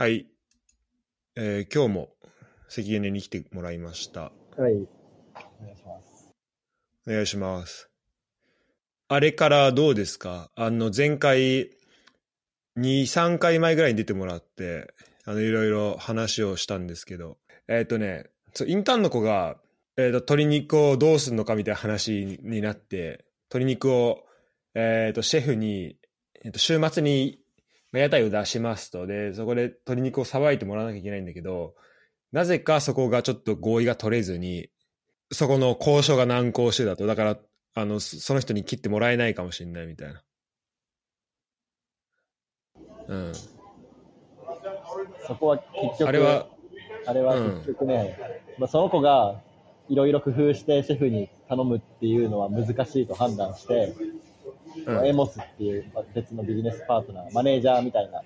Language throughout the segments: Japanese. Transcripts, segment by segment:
はい。えー今日も関根に来てもらいました。はい。お願いします。お願いします。あれからどうですか？あの、前回、2、3回前ぐらいに出てもらって、あの、いろいろ話をしたんですけど、えっ、とね、インターンの子が、えーと、鶏肉をどうするのかみたいな話になって、鶏肉を、えっ、と、シェフに、えーと、週末に、まあ屋台を出しますと。で、そこで鶏肉をさばいてもらわなきゃいけないんだけど、なぜかそこがちょっと合意が取れずに、そこの交渉が難航してたと。だから、あの、そその人に切ってもらえないかもしれないみたいな。うん。そこは結局、あれは、あれは結局ね、まあ、その子がいろいろ工夫してシェフに頼むっていうのは難しいと判断して、うんエモスっていう別のビジネスパートナー、マネージャーみたいな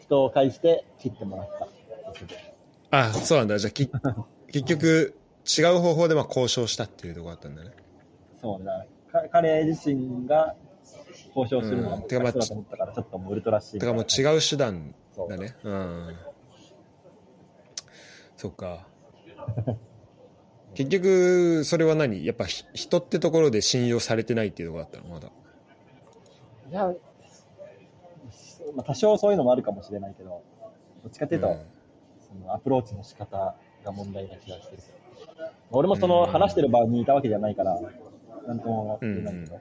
人を介して切ってもらった。あ、そうなんだ。じゃあ、き 結局、違う方法でまあ交渉したっていうところだったんだね。そうだ、か彼自身が交渉するのが難しそうだと思ったから、ちょっともうウルトラシーだからもうう。違う手段だね。うん。そっか。結局、それは何？やっぱひ人ってところで信用されてないっていうところだったの？まだ。いや、まあ、多少そういうのもあるかもしれないけど、どっちかっていうと、うんそのアプローチの仕方が問題な気がしてる。俺もそのうん話してる場にいたわけじゃないから、なんとも言えないけど、うん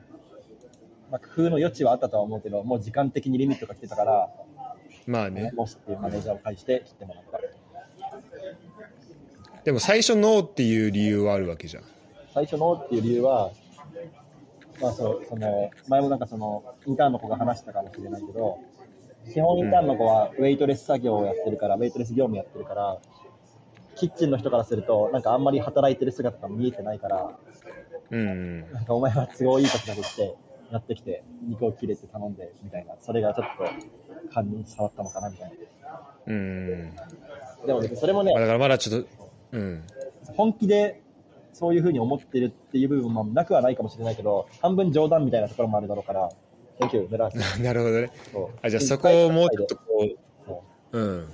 まあ、工夫の余地はあったとは思うけど、もう時間的にリミットが来てたから、まあね。モスっていうマネージャーを介して切ってもらった。でも最初ノーっていう理由はあるわけじゃん。最初のっていう理由は、まあそう、その、前もなんかその、インターンの子が話したかもしれないけど、基本インターンの子はウェイトレス作業をやってるから、ウェイトレス業務やってるから、キッチンの人からすると、なんかあんまり働いてる姿が見えてないから、うん。なんかお前は都合いい時だけして、やってきて、肉を切れて頼んで、みたいな、それがちょっと、勘に触ったのかな、みたいうん。な。でもそれもねまあ、だからまだちょっと、うん。本気でそういうふうに思ってるっていう部分もなくはないかもしれないけど、半分冗談みたいなところもあるだろうから、Thank you, なるほどね。あ、じゃあそこをもうちょっとこ、そううん。う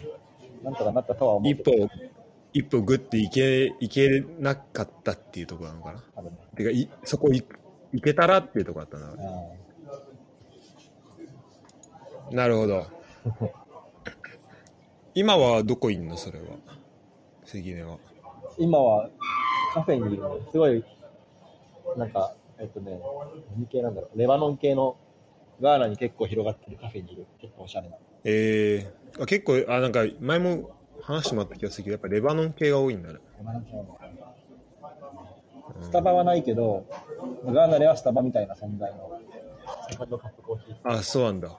なんとかなったとは思う一歩、一歩グッていけ、いけなかったっていうところなのかな。ねてかい、そこいいけたらっていうところだったな。なるほど。今はどこいんの？それは。関根は。今はカフェにいるのすごい、なんか、えっとね、何系なんだろう、レバノン系のガーナに結構広がってるカフェにいる、結構おしゃれな。えー、あ結構、あ、なんか前も話してもらった気がするけど、やっぱレバノン系が多いんだね。レバノン系なのかなスタバはないけど、ガーナではスタバみたいな存在のセカンドカップコーヒーあ、そうなんだ。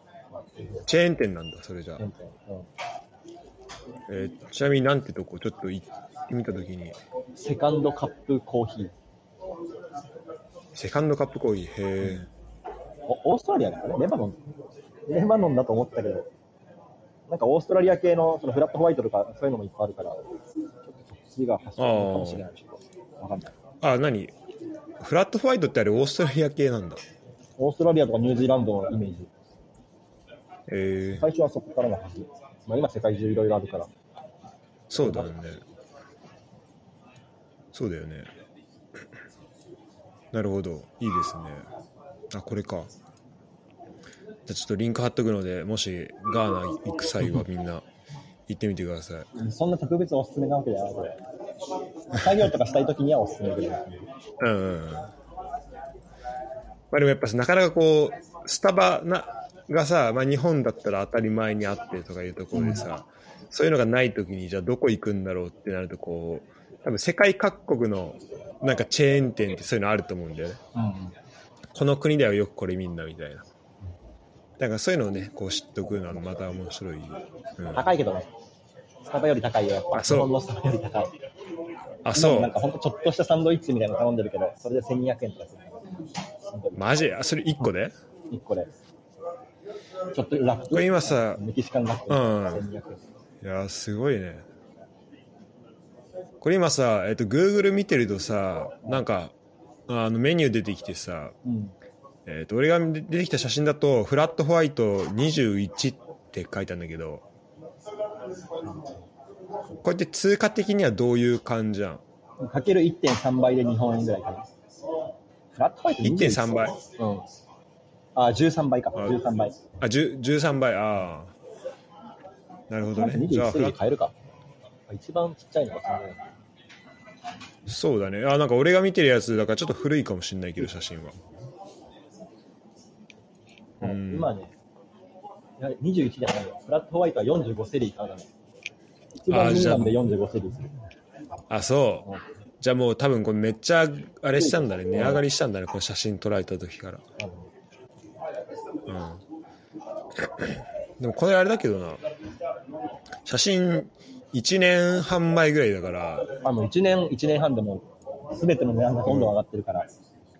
チェーン店なんだ、それじゃあ。店うんえーちなみになんてとこ、ちょっと行ってみたときに、セカンドカップコーヒー。セカンドカップコーヒー、へえ。おオーストラリアだよねレバノン。レバノンだと思ったけど、なんかオーストラリア系のそのフラットホワイトとかそういうのもいっぱいあるから、ちょっとそっちが発祥なのかもしれないちょっとわかんない。あ、何？フラットホワイトってあれオーストラリア系なんだ。オーストラリアとかニュージーランドのイメージ。えー、最初はそこからのはず。まあ、今世界中いろいろあるから。そうだよね。そうだよね。なるほど。いいですね。あ、これか。じゃあちょっとリンク貼っとくので、もしガーナ行く際はみんな 行ってみてください。そんな特別おすすめなわけじゃないこれ。作業とかしたいときにはおすすめですね。うんうんうん。まあでもやっぱなかなかこう、スタバながさ、まあ日本だったら当たり前にあってとかいうところでさ、そういうのがない時にじゃあどこ行くんだろうってなるとこう、多分世界各国のなんかチェーン店ってそういうのあると思うんだよね。この国ではよくこれみんなみたいな。だからそういうのをね、こう知っとくのはまた面白い。うん、高いけどね。スタバより高いよ、やっぱ。あそう日本のスタバより高い。あ、そう。なんかほんとちょっとしたサンドイッチみたいなの頼んでるけど、それで1200円とかする。マジ？あ、それ1個で？1個で。ちょっとラップ。これ今さメキシカンラップ。うん1200円。いや、すごいね。これ今さ、えっと、Google 見てるとさ、なんか、あのメニュー出てきてさ、うん。えっと、俺が出てきた写真だと、フラットホワイト21って書いてあるんだけど、こうやって通貨的にはどういう感じじゃん？かける1.3倍で日本円ぐらいかな。フラットホワイト1.3倍うん。あ、13倍か。あ13倍。あ、10 13倍、ああ。なるほどね。じゃあ、21セリで買えるか。一番ちっちゃいのがそうだね。あ、なんか俺が見てるやつ、だからちょっと古いかもしれないけど、写真は。うん今ね、いや21じゃないよ。フラットホワイトは45セリーからだね。一番ミニマムで45セリーする。あ、そううん。じゃあもう多分これめっちゃ、あれしたんだね。値上がりしたんだね、この写真撮られた時から。うん。でもこれあれだけどな。写真1年半前ぐらいだから、あの1年、1年半でも、すべての値段がどんどん上がってるから、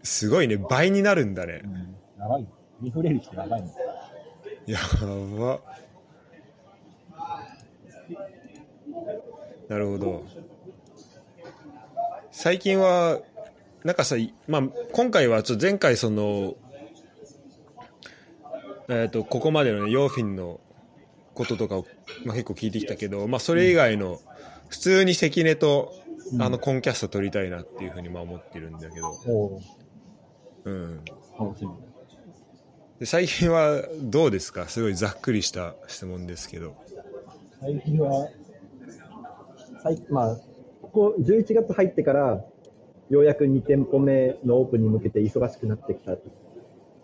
すごいね。倍になるんだねう。ん、長い。インフレ率って長いの。やば。なるほど。最近は、なんかさ、いまあ、今回はちょっと前回その、えっ、と、ここまでのね、ヨーフィンのこととかを、まあ、結構聞いてきたけど、まあ、それ以外の、普通に関根と、うんあの、コンキャスト取りたいなっていうふうにまあ思ってるんだけど、おうん。楽しみ。で最近はどうですか？すごいざっくりした質問ですけど。最近は、最まあ、ここ11月入ってから、ようやく2店舗目のオープンに向けて忙しくなってきたっ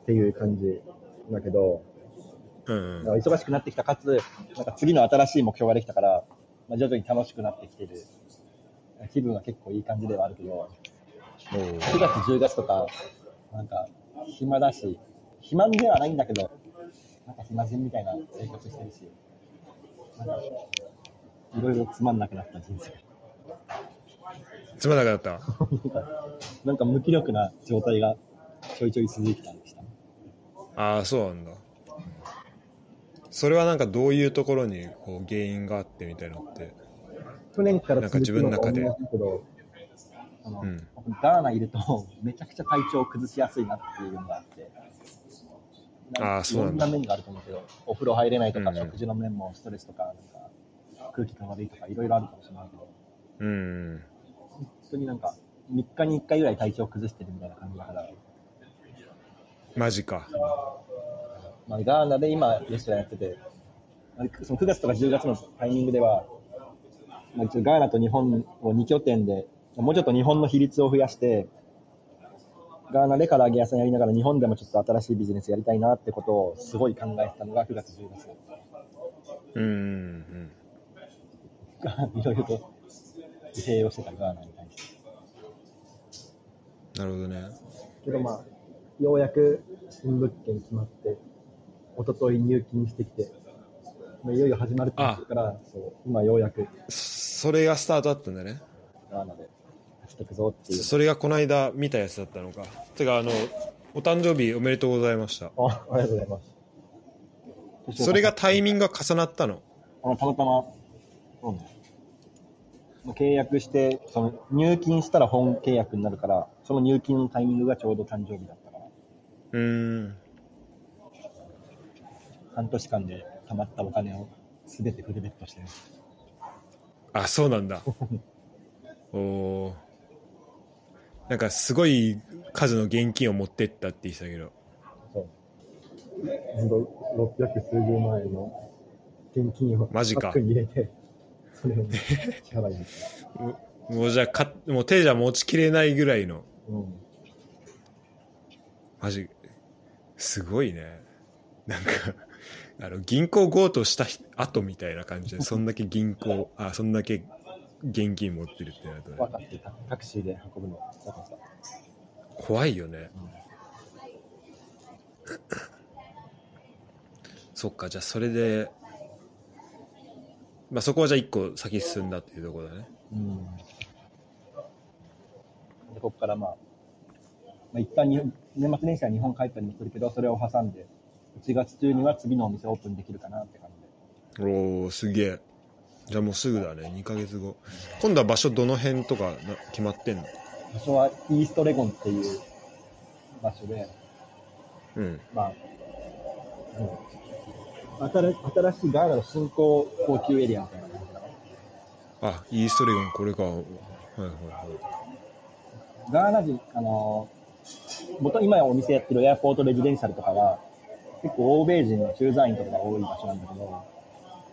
ていう感じだけど、うん、忙しくなってきたかつ、なんか次の新しい目標ができたから、まあ、徐々に楽しくなってきてる。気分は結構いい感じではあるけど、おう9月、10月とか、なんか、暇だし、暇ではないんだけど、なんか暇人みたいな生活してるし、なんか、いろいろつまんなくなった人生。つまらなかった？なんかなんか無気力な状態がちょいちょい続いてたんでした。ああ、そうなんだ。それはなんかどういうところにこう原因があってみたいなのって。去年からなんか自分の中で続くのが多いんだけど、あのうんガーナいると めちゃくちゃ体調を崩しやすいなっていうのがあって。あーそうなんだいろんな面があると思うけど、お風呂入れないとか、食事の面もストレスとか、なんか空気が悪いとか、いろいろあるかもしれないけど、うん。本当になんか、3日に1回ぐらい体調崩してるみたいな感じだから、マジか。まあ、ガーナで今、レストランやってて、まあその9月とか10月のタイミングでは、まあ、一応ガーナと日本を2拠点で、もうちょっと日本の比率を増やして、ガーナで唐揚げ屋さんやりながら日本でもちょっと新しいビジネスやりたいなってことをすごい考えてたのが9月、10月。うんうん。いろいろと自閉をしてたガーナに対して。なるほどね。けどまあ、ようやく新物件決まって、一昨日入金してきて、まあいよいよ始まるって言ってるから、そう今ようやくそれがスタートだったんだね。ガーナでしていくぞっていう。それがこの間見たやつだったのか。てか、あの、お誕生日おめでとうございました。あありがとうございます。それがタイミングが重なったの？あたまたま、うん、契約して、その入金したら本契約になるから、その入金のタイミングがちょうど誕生日だったうーん。半年間で貯まったお金をすべてフルベットしてる。あ、そうなんだ。おお。なんかすごい数の現金を持ってったって言ってたけど。そう。ほんと、600数十万円の現金をマジか入れて、それを支払いに。ももうじゃあか、もう手じゃ持ちきれないぐらいの。うん。マジ、すごいね。なんか、あの、銀行強盗した日後みたいな感じで、そんだけ銀行、あ、そんだけ現金持ってるってなるとね分かってた。タクシーで運ぶの。だからさ。怖いよね。そっか、じゃあそれで、まあそこはじゃあ一個先進んだっていうところだね。うん。で、ここからまあ、まあ、一旦に年末年始は日本帰ったりもするけど、それを挟んで、1月中には次のお店オープンできるかなって感じで。おおすげえ。じゃあもうすぐだね、2ヶ月後。今度は場所どの辺とかな決まってんの？場所はイーストレゴンっていう場所で、うん。まあ、うん新新しいガーナの新興高級エリアみたいあ、イーストレゴン、これか。はいはいはい。ガーナ人、あのー、元今お店やってるエアポートレジデンシャルとかは、結構欧米人の駐在員とかが多い場所なんだけど、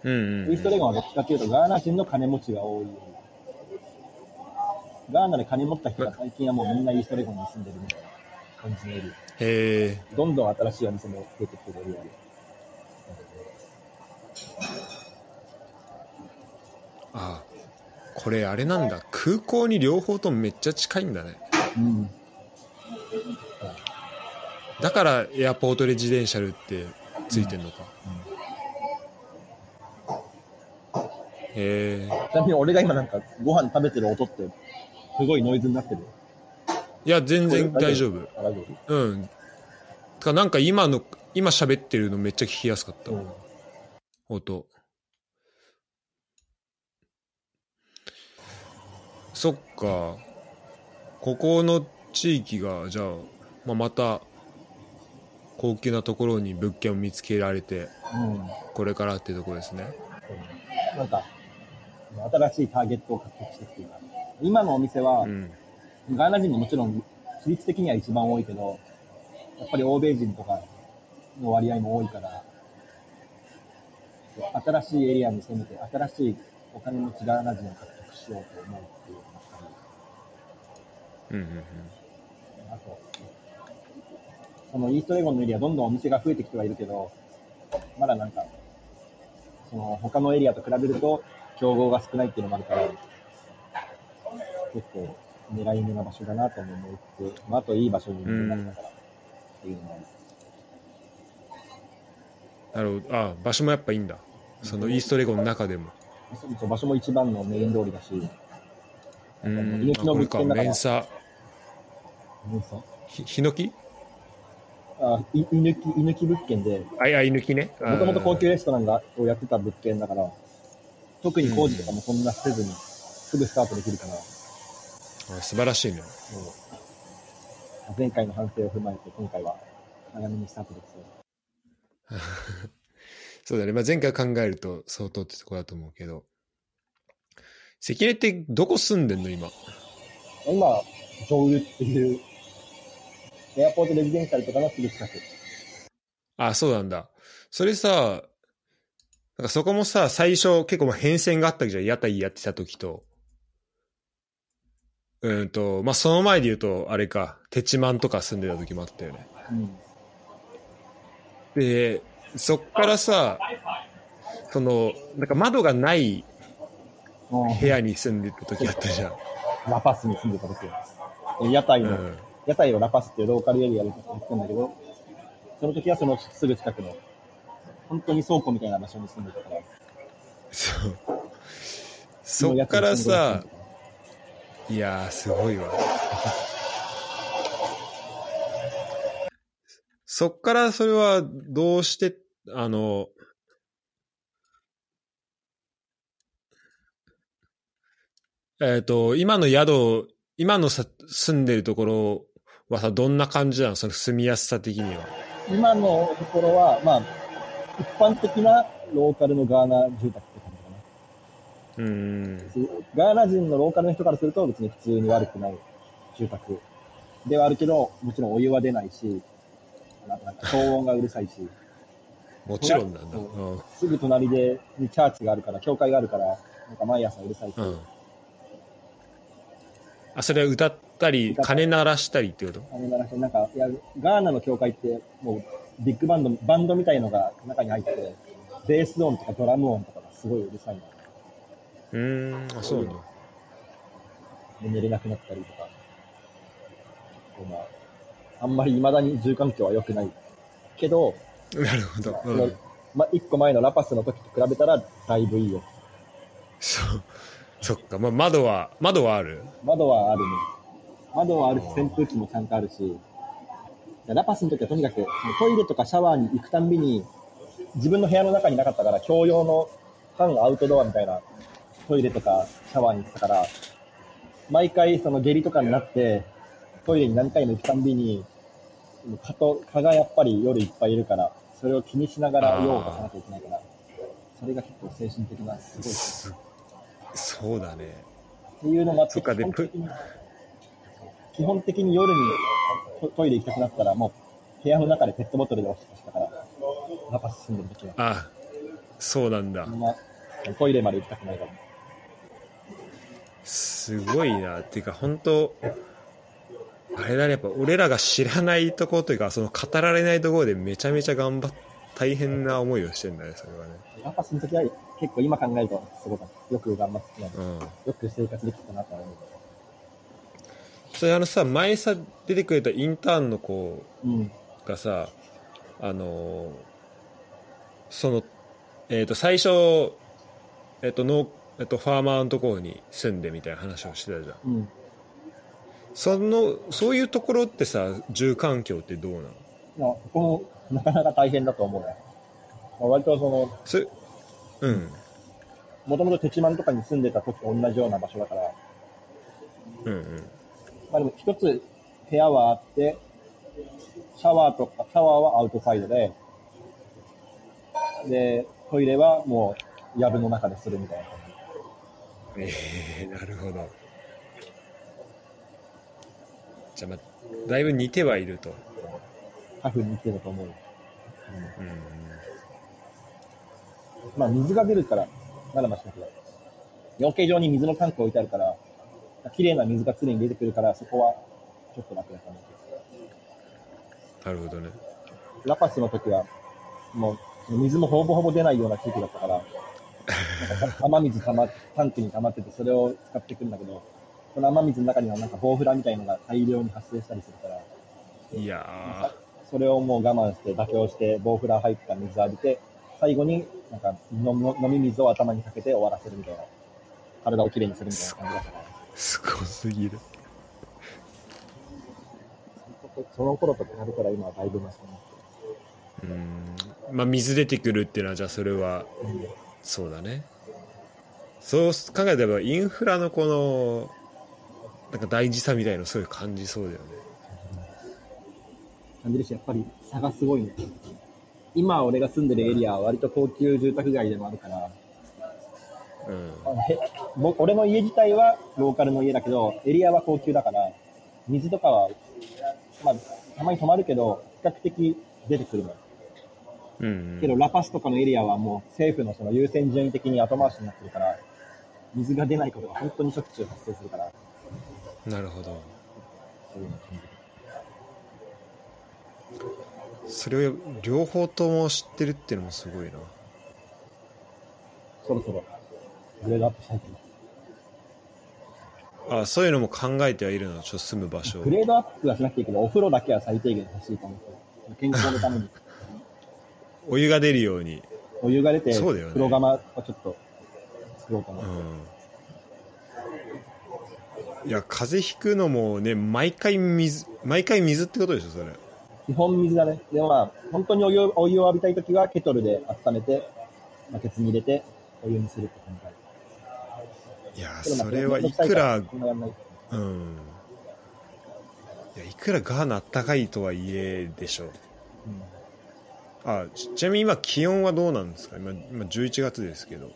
うんうん、イーストレゴンはどっちかっていうとガーナ人の金持ちが多い。ガーナで金持った人が最近はもうみんなイーストレゴンに住んでるみたいな感じのエリへえ。ア。どんどん新しいお店も出てきてるエリアで。あこれあれなんだ。空港に両方ともめっちゃ近いんだね。うん。だからエアポートレジデンシャルってついてんのか。へえ。ちなみに俺が今なんかご飯食べてる音って、すごいノイズになってる。いや、全然大丈夫。あ大丈夫？うん。てかなんか今の、今喋ってるのめっちゃ聞きやすかった。うん。音。そっか。ここの地域が、じゃあ、まあ、また、高級なところに物件を見つけられて、うん。これからっていうところですね。なんか、新しいターゲットを獲得してきています。今のお店は、うん。ガーナ人ももちろん、比率的には一番多いけど、やっぱり欧米人とかの割合も多いから、新しいエリアに攻めて、新しいお金持ちガーナ人を獲得しようと思うっていううんうんうん。あと、そのイーストレゴンのエリア、どんどんお店が増えてきてはいるけど、まだなんか、その他のエリアと比べると、競合が少ないっていうのもあるから、結構狙い目な場所だなとも思って、まあ、あといい場所になったから、っていうのもある。なるほど。あ、場所もやっぱいいんだ。そのイーストレゴンの中でも。場所も一番のメイン通りだし、うーん。あこれか、メンサ、ひ、ヒノキ？あい居抜き、居抜き物件で、あ、いや、居抜きね。もともと高級レストランがをやってた物件だから、特に工事とかもそんなせずに、すぐスタートできるから、あ素晴らしいね。もう前回の反省を踏まえて、今回は早めにスタートできそう。そうだね。まあ、前回考えると相当ってとこだと思うけど。関根ってどこ住んでんの今？今、ジョウユっていう、エアポートレジデンシャルとかのすぐ近く。あ、そうなんだ。それさ、なんかそこもさ、最初結構変遷があったじゃん。屋台やってた時と。うんと、まあ、その前で言うと、あれか、テチマンとか住んでた時もあったよね。うん。で、そっからさ、その、なんか窓がない部屋に住んでた時あったじゃん。ラパスに住んでた時屋台の、うん。屋台をラパスっていうローカルエリアでやってたんだけど、その時はそのすぐ近くの、本当に倉庫みたいな場所に住んでたから。そう。そっからさ、いやー、すごいわ。そっからそれはどうして、あの、えっ、と、今の宿、今のさ住んでるところはさ、どんな感じなの？その住みやすさ的には。今のところは、まあ、一般的なローカルのガーナ住宅って感じかな。うーん。ガーナ人のローカルの人からすると別に普通に悪くない住宅ではあるけど、もちろんお湯は出ないし、なんか騒音がうるさいし、もちろんなんだ。うん。すぐ隣でにチャーチがあるから、教会があるから、なんか毎朝うるさいし、うん。あ、それは歌ったり、鐘鳴らしたりってこと？あれならなんか、いや、ガーナの教会って、もう、ビッグバンド、バンドみたいのが中に入ってて、ベース音とかドラム音とかがすごいうるさいな。うーん、あ、そうなんだ。で寝れなくなったりとか。まあ、あんまり未だに住環境は良くない。けど、なるほど。まあうん。まあ、一個前のラパスの時と比べたら、だいぶいいよ。そう。そっか。まあ、窓は、窓はある？窓はあるね。窓はあるし、扇風機もちゃんとあるし、ラパスの時はとにかく、トイレとかシャワーに行くたんびに、自分の部屋の中になかったから、共用の半アウトドアみたいなトイレとかシャワーに行ってたから、毎回その下痢とかになって、トイレに何回も行くたんびに、蚊と、蚊がやっぱり夜いっぱいいるから、それを気にしながら用を出さなきゃいけないから、それが結構精神的な、すごい。すそうだね。っていうのもあって、基本的に基本的に夜にトトイレ行きたくなったら、もう部屋の中でペットボトルでおしっこしたから、ラパス住んでる時は。あ、そうなんだそ。んなトイレまで行きたくないから。すごいな。っていうか、本当あれだね、やっぱ俺らが知らないところというか、その語られないところでめちゃめちゃ頑張っ大変な思いをしてんだね、それはね。ラパスの時は結構今考えると、すごかった。よく頑張ってたなうん。よく生活できたなとは思う。それあのさ、前さ、出てくれたインターンの子うん。がさ、あのーその、えっ、と、最初、えっ、と、農、えっ、と、ファーマーのところに住んでみたいな話をしてたじゃん。うん。その、そういうところってさ、住環境ってどうなの？まあ、ここもなかなか大変だと思うね。まあ、割とその、それ、うん。もともとテチマンとかに住んでた時と同じような場所だから、うんうん。まあでも一つ部屋はあって、シャワーとか、シャワーはアウトサイドで、で、トイレはもう、藪の中でするみたいな感ええなるほど。じゃあ、まあ、だいぶ似てはいると。じ。タフに似てると思う。うん。まあ水が出るから、まだましだけど、養鶏場に水のタンク置いてあるから、綺麗な水が常に出てくるから、そこはちょっと楽だと思う。なるほどね。ラパスの時は、もう、水もほぼほぼ出ないような地域だったから、なんか雨水たま、タンクに溜まってて、それを使ってくるんだけど、この雨水の中にはなんかボウフラみたいのが大量に発生したりするから、いやそれをもう我慢して、妥協して、ボウフラ入った水浴びて、最後になんか飲み水を頭にかけて終わらせるみたいな、体をきれいにするみたいな感じだったから。ー、すごすぎる。その頃と比べたら今はだいぶマシになってうん。まあ、水出てくるっていうのは、じゃあそれは、る。そうだね。そう考えれば、インフラのこの、なんか大事さみたいのすごい感じそうだよね。感じるし、やっぱり差がすごいね。今俺が住んでるエリアは割と高級住宅街でもあるから、うん。俺の家自体はローカルの家だけど、エリアは高級だから、水とかは、まあ、たまに止まるけど、比較的出てくるのよ。うん、けど、ラパスとかのエリアはもう政府のその優先順位的に後回しになってるから、水が出ないことが本当にしょっちゅう発生するから、なるほど。そういうのを感じる。それを両方とも知ってるっていうのもすごいな。そろそろ、グレードアップしたいと。あそういうのも考えてはいるの、ちょっと住む場所をグ。レードアップはしなくていいけど、お風呂だけは最低限欲しいと思ってる。健康のために。お湯が出るように。お湯が出て、そうだよね風呂釜をちょっと作ろうと思って。うん。いや、風邪ひくのもね、毎回水、毎回水ってことでしょ、それ。基本水だね。でもまあ、本当にお湯をお湯を浴びたいときは、ケトルで温めて、バケツに入れて、お湯にするって感じ。いや、それはいくら、うん。いや、いくらガーナあったかいとはいえでしょ。うんあ、ちちなみに今気温はどうなんですか？今、今11月ですけど。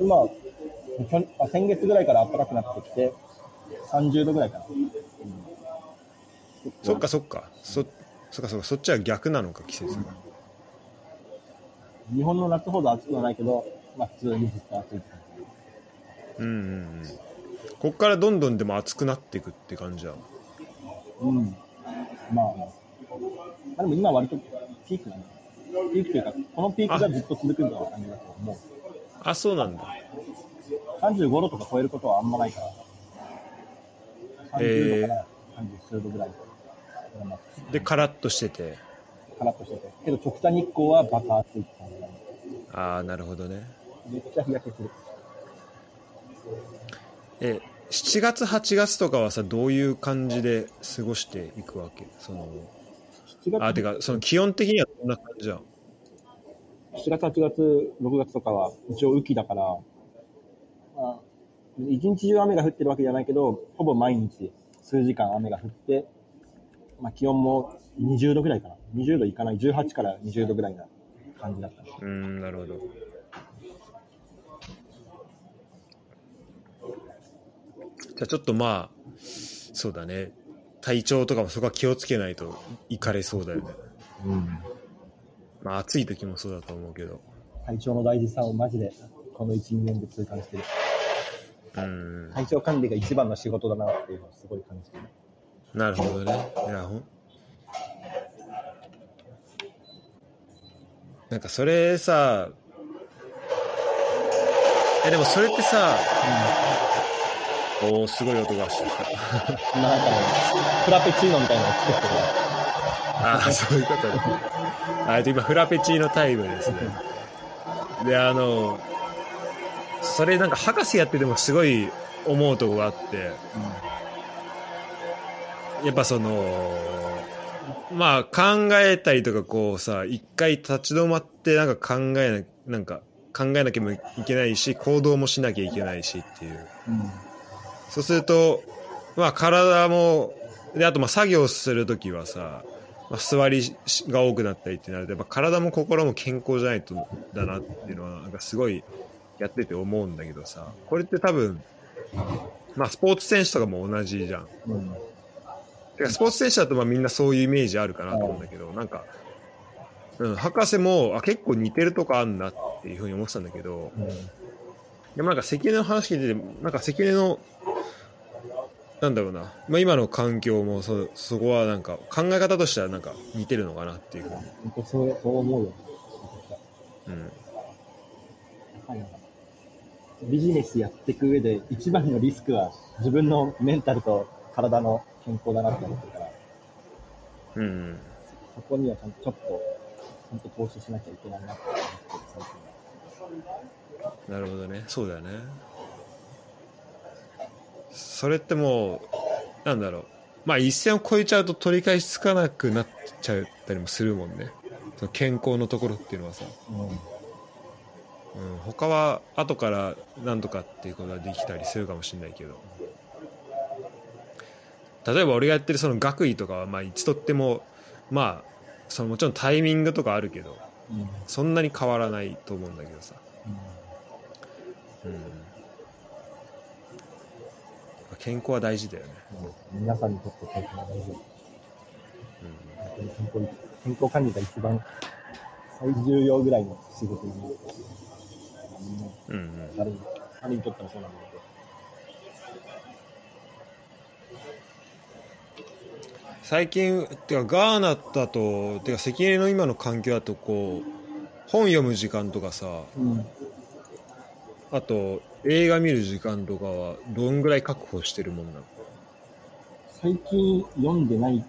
今、先月ぐらいから暖かくなってきて、30度ぐらいかな。うんそっかそっか。そ、そっかそっか。そっちは逆なのか、季節が。日本の夏ほど暑くはないけど、まあ普通にずっと暑いって感うんうんうん。こっからどんどんでも暑くなっていくって感じだ。じ。うん。まあ、まあでも今割とピークなんだ。ピークというか、このピークがずっと続くみたいな感じだと思う。あ、そうなんだ。35度とか超えることはあんまないから。30度から30数度ぐらい。まあで、カラッとしてて。カラッとしてて。けど直射日光はバカ暑いって感じだね。ああ、なるほどね。めっちゃ日焼けする。え、7月、8月とかはさ、どういう感じで過ごしていくわけ？その、7月あ、てか、その気温的にはどんな感じじゃん。7月、8月、6月とかは一応雨季だから、まあ、一日中雨が降ってるわけじゃないけど、ほぼ毎日数時間雨が降って、まあ気温も20度ぐらいかな。20度いかない、18から20度ぐらいな感じだった。うーん、なるほど。じゃあちょっとまあ、そうだね。体調とかもそこは気をつけないといかれそうだよね。うん。まあ暑い時もそうだと思うけど。体調の大事さをマジで、この1、2年で痛感してる。うん。体調管理が一番の仕事だなっていうのをすごい感じてる。なるほどね。いや、ほん。なんかそれさ、え、でもそれってさ、おー、すごい音がした。今なんかね、フラペチーノみたいなのを作ってる。ああ、そういうことね。あ今、フラペチーノタイムですね。で、あの、それなんか博士やっててもすごい思うとこがあって、やっぱその、まあ考えたりとかこうさ、一回立ち止まってなんか考えな、なんか考えなきゃいけないし、行動もしなきゃいけないしっていう。うん。そうすると、まあ体も、で、あとまあ作業するときはさ、まあ、座りが多くなったりってなると、やっぱ体も心も健康じゃないとだなっていうのは、なんかすごいやってて思うんだけどさ、これって多分、まあスポーツ選手とかも同じじゃん。うん。てかスポーツ選手だとまあみんなそういうイメージあるかなと思うんだけど、なんか、うん、博士もあ結構似てるとこあんなっていうふうに思ってたんだけど、うん。でもなんか関根の話聞いてて、なんか関根の、なんだろうな、まあ、今の環境もそそこはなんか考え方としてはなんか似てるのかなっていうふうに。本当そう、そう思うよ。うん。やっぱりなんかビジネスやっていく上で一番のリスクは自分のメンタルと体の健康だなって思ってるから、うんうん。そこにはちゃんとちょっと、ちゃんと投資しなきゃいけないなって思ってる最近は。なるほどね。そうだよね。それってもう、なんだろう。まあ一線を越えちゃうと取り返しつかなくなっちゃったりもするもんね。その健康のところっていうのはさ。うん。うん、他は後から何とかっていうことができたりするかもしれないけど例えば俺がやってるその学位とかはまあいつとってもまあそのもちろんタイミングとかあるけどうん。うん。そんなに変わらないと思うんだけどさ、うん、健康は大事だよね、うん皆さんにとって健康が大事。う健康健康管理が一番最重要ぐらいの仕事になる。うんうん、誰にとってもそうなんだけど。最近てかガーナだとてか関根の今の環境だとこう本読む時間とかさうん。あと映画見る時間とかはどんぐらい確保してるもんなの？最近読んでない、うん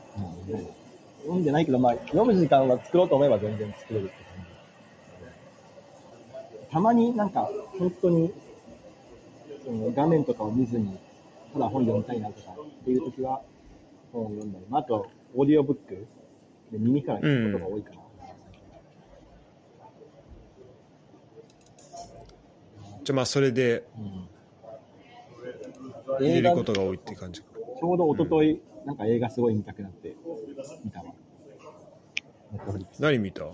読んでないけど、まあ、読む時間は作ろうと思えば全然作れるって感じ。たまになんか、本当に、その画面とかを見ずに、ただ本読みたいなとかっていう時は、本を読ん。だり、まあ、あと、オーディオブック。で耳から聞くことが多いかな。じゃあまあそれでうん。映画見ることが多いって感じか。ちょうど一昨日、なんか映画すごい見たくなって、見たわ。何見た？あ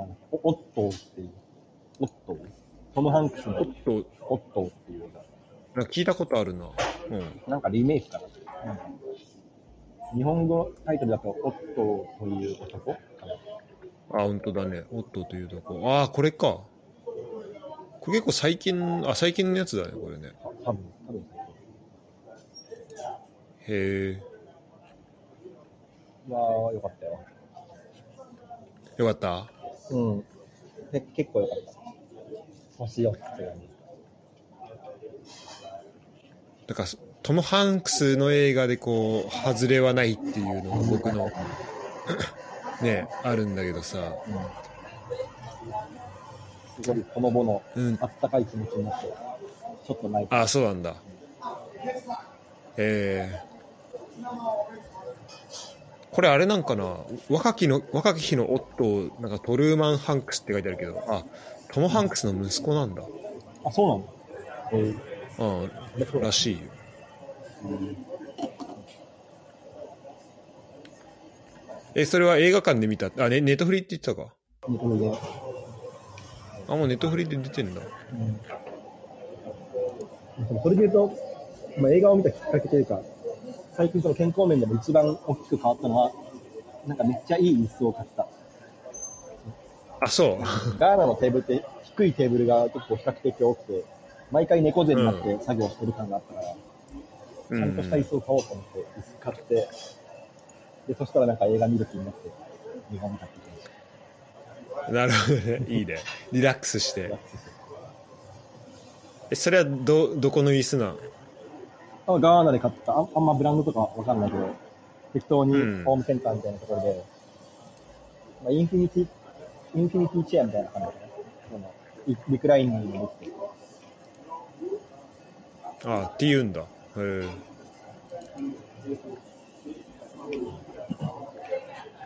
の、オオットーっていう、オットー。トム・ハンクスのおっとオットーっていう映なんか聞いたことあるな。うん。画。なんかリメイクかな。日本語タイトルだと、オットーという男？かな。あ本当だねオットーというとこああこれかこれ結構最近あ最近のやつだねこれねあ多分、多分。へえいやー、よかったよ。よかった？うん。け結構よかった。星4つがね。だからトム・ハンクスの映画でこう外れはないっていうのが僕の ねあるんだけどさ。うん。すごい、ほのぼの、うん。あったかい気持ちになって、ちょっと泣いて。あそうなんだ。ええこれあれなんかな？若きの若き日のオットーなんかトルーマン・ハンクスって書いてあるけど。あトム・ハンクスの息子なんだ。あ、そうなん。だ。えー、うん。らしいよえそれは映画館で見た？あねネットフリって言ってたか？うん、これで。あもうネットフリで出てんだうん。それで言うと、まあ、映画を見たきっかけというか、最近その健康面でも一番大きく変わったのは、なんかめっちゃいい椅子を買った。あ、そう。ガーナのテーブルって低いテーブルが結構比較的多くて、毎回猫背になって作業してる感があったから、うちゃんとした椅子を買おうと思って、椅子買って、で、そしたらなんか映画見る気になって、映画見たって言ってましなるほどね。いいね。リラックスした。て。え、それはど、どこの椅子なんあガーナで買った、ああんまブランドとかわかんないけど、適当にうんホームセンターみたいなところで、まあ、インフィニティ、インフィニティチェアみたいな感じかな。そのリリクライニングもできて、あって言うんだ。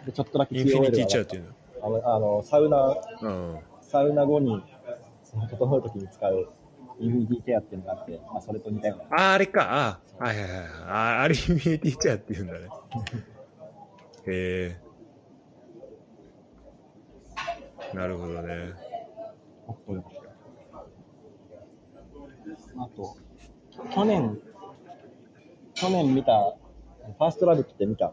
で、ちょっとだけインフィニティチェアがっていうあのあの、サウナ、の。うん。サウナ後に、整うときに使うインフィニティチェアっていうのがあって、まあ、それと似たような。あ、あれか。あ、はいはいはい。あ、あれインフィニティチェアって言うんだね。へえ。なるほどね。あと、去年、去年見た、ファーストラブって見た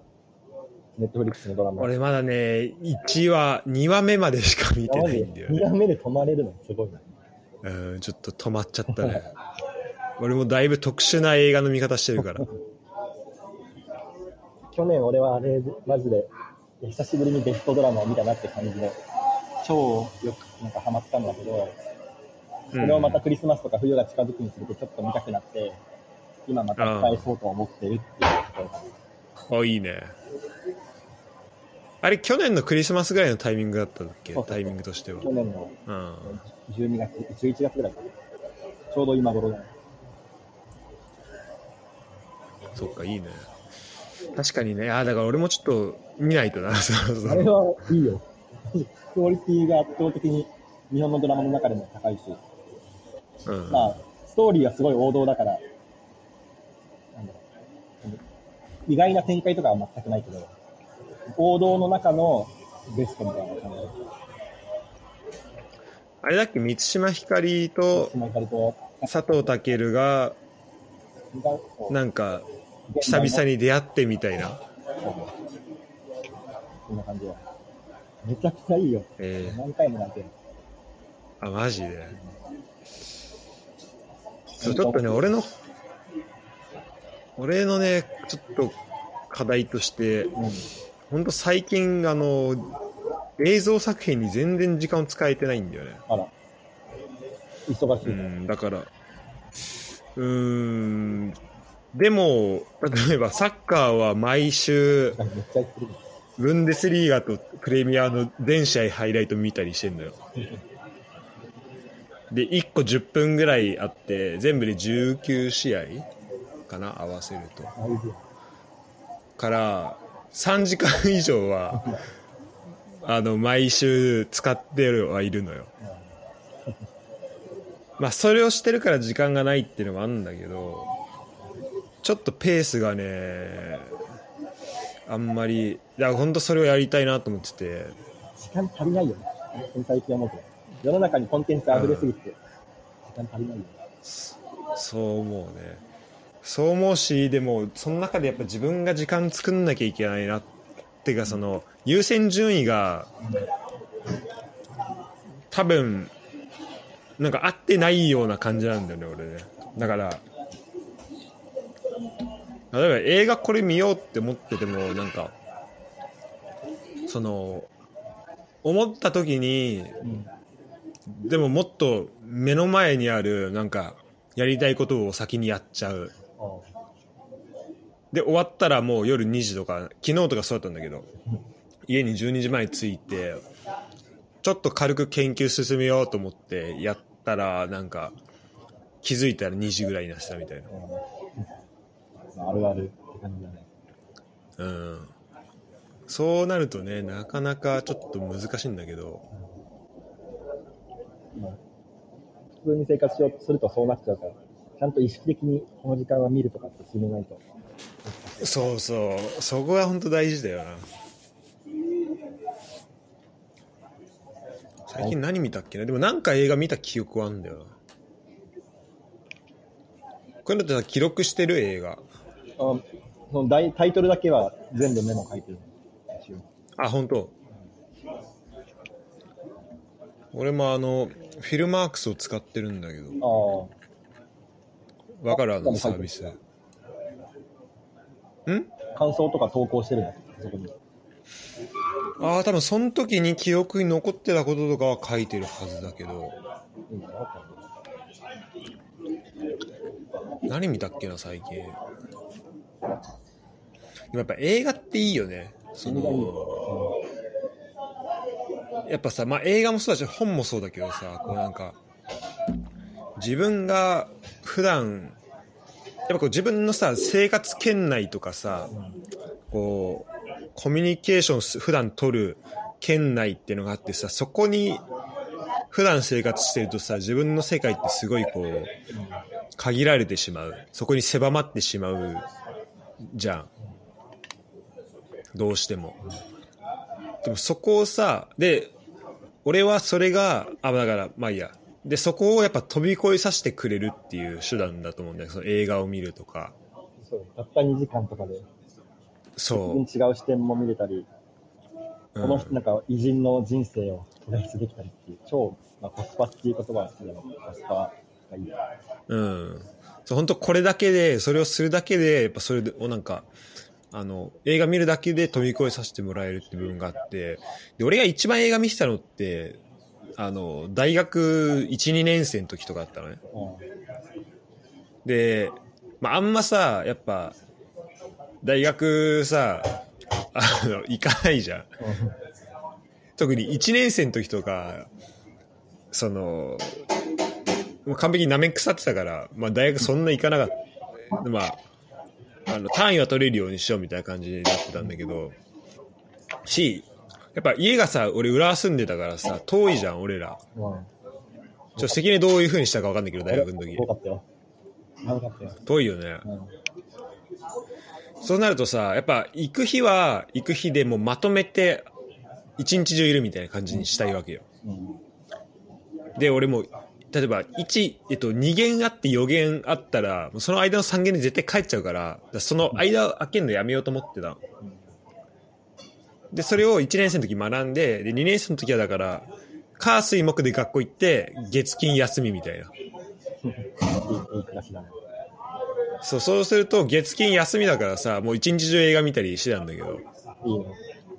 ネットフリックスのドラマ。俺まだね、1話、2話目までしか見てないんだよ2ね。段目で止まれるのすごいな。うん、ちょっと止まっちゃったね。俺もだいぶ特殊な映画の見方してるから。去年俺はあれ、マジで、久しぶりにベストドラマを見たなって感じで、超よくなんかハマったんだけど、それをまたクリスマスとか冬が近づくにつれてちょっと見たくなって、今また返そうと思ってるっていうところあ、いいね。あれ、去年のクリスマスぐらいのタイミングだったんだっけ？タイミングとしては。去年のうん。12月、11月ぐらい。ちょうど今頃。そっか、いいね。確かにね。あ、だから俺もちょっと見ないとな、そろそあれろ。はいいよ。クオリティが圧倒的に日本のドラマの中でも高いし、うん。まあ、ストーリーはすごい王道だから、なんだろう意外な展開とかは全くないけど、王道の中のベストみたいな感じで、あれだっけ、満島ひかりと佐藤健が、なんか、久々に。に出会ってみたいな。そんな感じで。めちゃくちゃいいよ。え何回も泣ける。ー、あ、マジで。ちょっとね、俺の、俺のね、ちょっと課題として、うん。ほんと最近、あの、映像作品に全然時間を使えてないんだよね。あら。忙しい。うん、だから、うーん、でも、例えばサッカーは毎週。ブンデスリーガとプレミアの全試合ハイライト見たりしてんのよ。で、1個10分ぐらいあって、全部で19試合かな合わせると。から、3時間以上は、あの、毎週使ってはいるのよ。まあ、それをしてるから時間がないっていうのもあるんだけど、ちょっとペースがね、あんまり、いや、本当それをやりたいなと思ってて、時間足りないよね。最近思うけど。世の中にコンテンツ溢れすぎて、時間足りないよね。そう思うね。そう思うし、でも、その中でやっぱ自分が時間作んなきゃいけないなっていうか、その、優先順位が、多分、なんか合ってないような感じなんだよね、俺ね。だから、例えば映画これ見ようって思ってても、なんか、その、思った時に、うん。でももっと目の前にあるなんかやりたいことを先にやっちゃうあで終わったらもう夜2時とか昨日とかそうだったんだけど家に12時前に着いてちょっと軽く研究進めようと思ってやったらなんか気づいたら2時ぐらいになってたみたいな。ああるあるって感じだね。うん。そうなるとねなかなかちょっと難しいんだけど。まあ普通に生活しようとするとそうなっちゃうから、ちゃんと意識的にこの時間は見るとかって決めないと。そうそうそこが本当大事だよな最近何見たっけな？でもなんか映画見た記憶はあるんだよなこういうのってさ記録してる映画。あその大タイトルだけは全部メモ書いてる。あ、本当？俺もあの、フィルマークスを使ってるんだけど、あわかるあのサービス。ん？あ、感想とか投稿してるんだそこに。ああ、多分その時に記憶に残ってたこととかは書いてるはずだけど、何見たっけな、最近。でもやっぱ映画っていいよね。その、やっぱさ、まあ映画もそうだし、本もそうだけどさ、こうなんか、自分が普段、やっぱこう自分のさ、生活圏内とかさ、こう、コミュニケーションす普段取る圏内っていうのがあってさ、そこに普段生活してるとさ、自分の世界ってすごいこう、限られてしまう。そこに狭まってしまうじゃん。どうしても。でもそこをさ、で、俺はそれが、あ、だから、まあいいや。で、そこをやっぱ飛び越えさせてくれるっていう手段だと思うんだよ。その映画を見るとか。そう、たった2時間とかで、そ全然違う視点も見れたり、う。このうんなんか偉人の人生をトレースできたりっていう、超、まあ、コスパっていう言葉は好コスパがいい。うん。そう本当これだけで、それをするだけで、やっぱそれをなんか、あの、映画見るだけで飛び越えさせてもらえるって部分があって、で、俺が一番映画見てたのって、あの、大学1、2年生の時とかだったのね。で、まあ、あんまさ、やっぱ、大学さ、あの、行かないじゃん。特に1年生の時とか、その、もう完璧に舐め腐ってたから、まあ大学そんな行かなかった。まあ、あの、単位は取れるようにしようみたいな感じになってたんだけど、し、やっぱ家がさ、俺浦和住んでたからさ、遠いじゃん、俺ら。うん。ちょ関根どういう風にしたか分かんないけど、大学の時よ。かったよ。よかったよ。遠いよね。うん。そうなるとさ、やっぱ行く日は行く日でもうまとめて一日中いるみたいな感じにしたいわけよ。うん。で、俺も、例えば、1、えっと、2限あって4限あったら、その間の3限で絶対帰っちゃうから、だからその間を空けるのやめようと思ってたの。で、それを1年生の時学んで、で、2年生の時はだから、火水木で学校行って、月金休みみたいな。そう、そうすると、月金休みだからさ、もう一日中映画見たりしてたんだけど、いいね。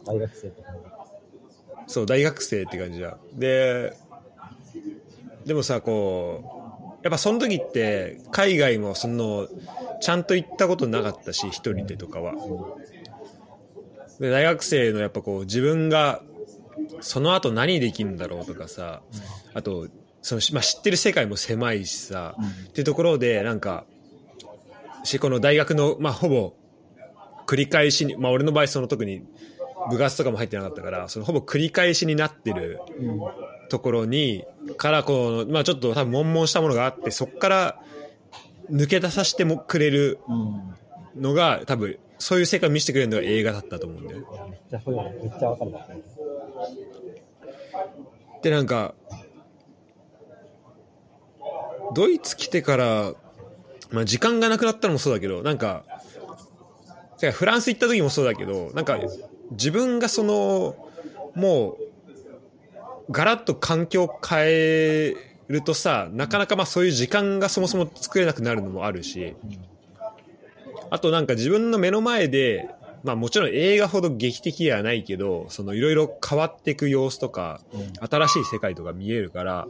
大学生って感じ。そう、大学生って感じだ。で、でもさ、こう、やっぱその時って、海外もその、ちゃんと行ったことなかったし、一人でとかは。で大学生のやっぱこう、自分が、その後何できるんだろうとかさ、あと、その、まあ、知ってる世界も狭いしさ、っていうところで、なんか、し、この大学の、まあ、ほぼ、繰り返しに、まあ、俺の場合、その特に、部活とかも入ってなかったから、そのほぼ繰り返しになってるうん。ところに、からこう、まあちょっと多分悶々したものがあって、そこから抜け出させてもくれるうん。のが、多分、そういう世界を見せてくれるのが映画だったと思うんだよ。めっちゃそうだね。めっちゃわかるわ。で、なんか、ドイツ来てから、まあ時間がなくなったのもそうだけど、なんか、かフランス行った時もそうだけど、なんか、自分がその、もう、ガラッと環境を変えるとさ、なかなかまあそういう時間がそもそも作れなくなるのもあるし、あとなんか自分の目の前で、まあもちろん映画ほど劇的ではないけど、そのいろいろ変わっていく様子とか、うん。新しい世界とか見えるから、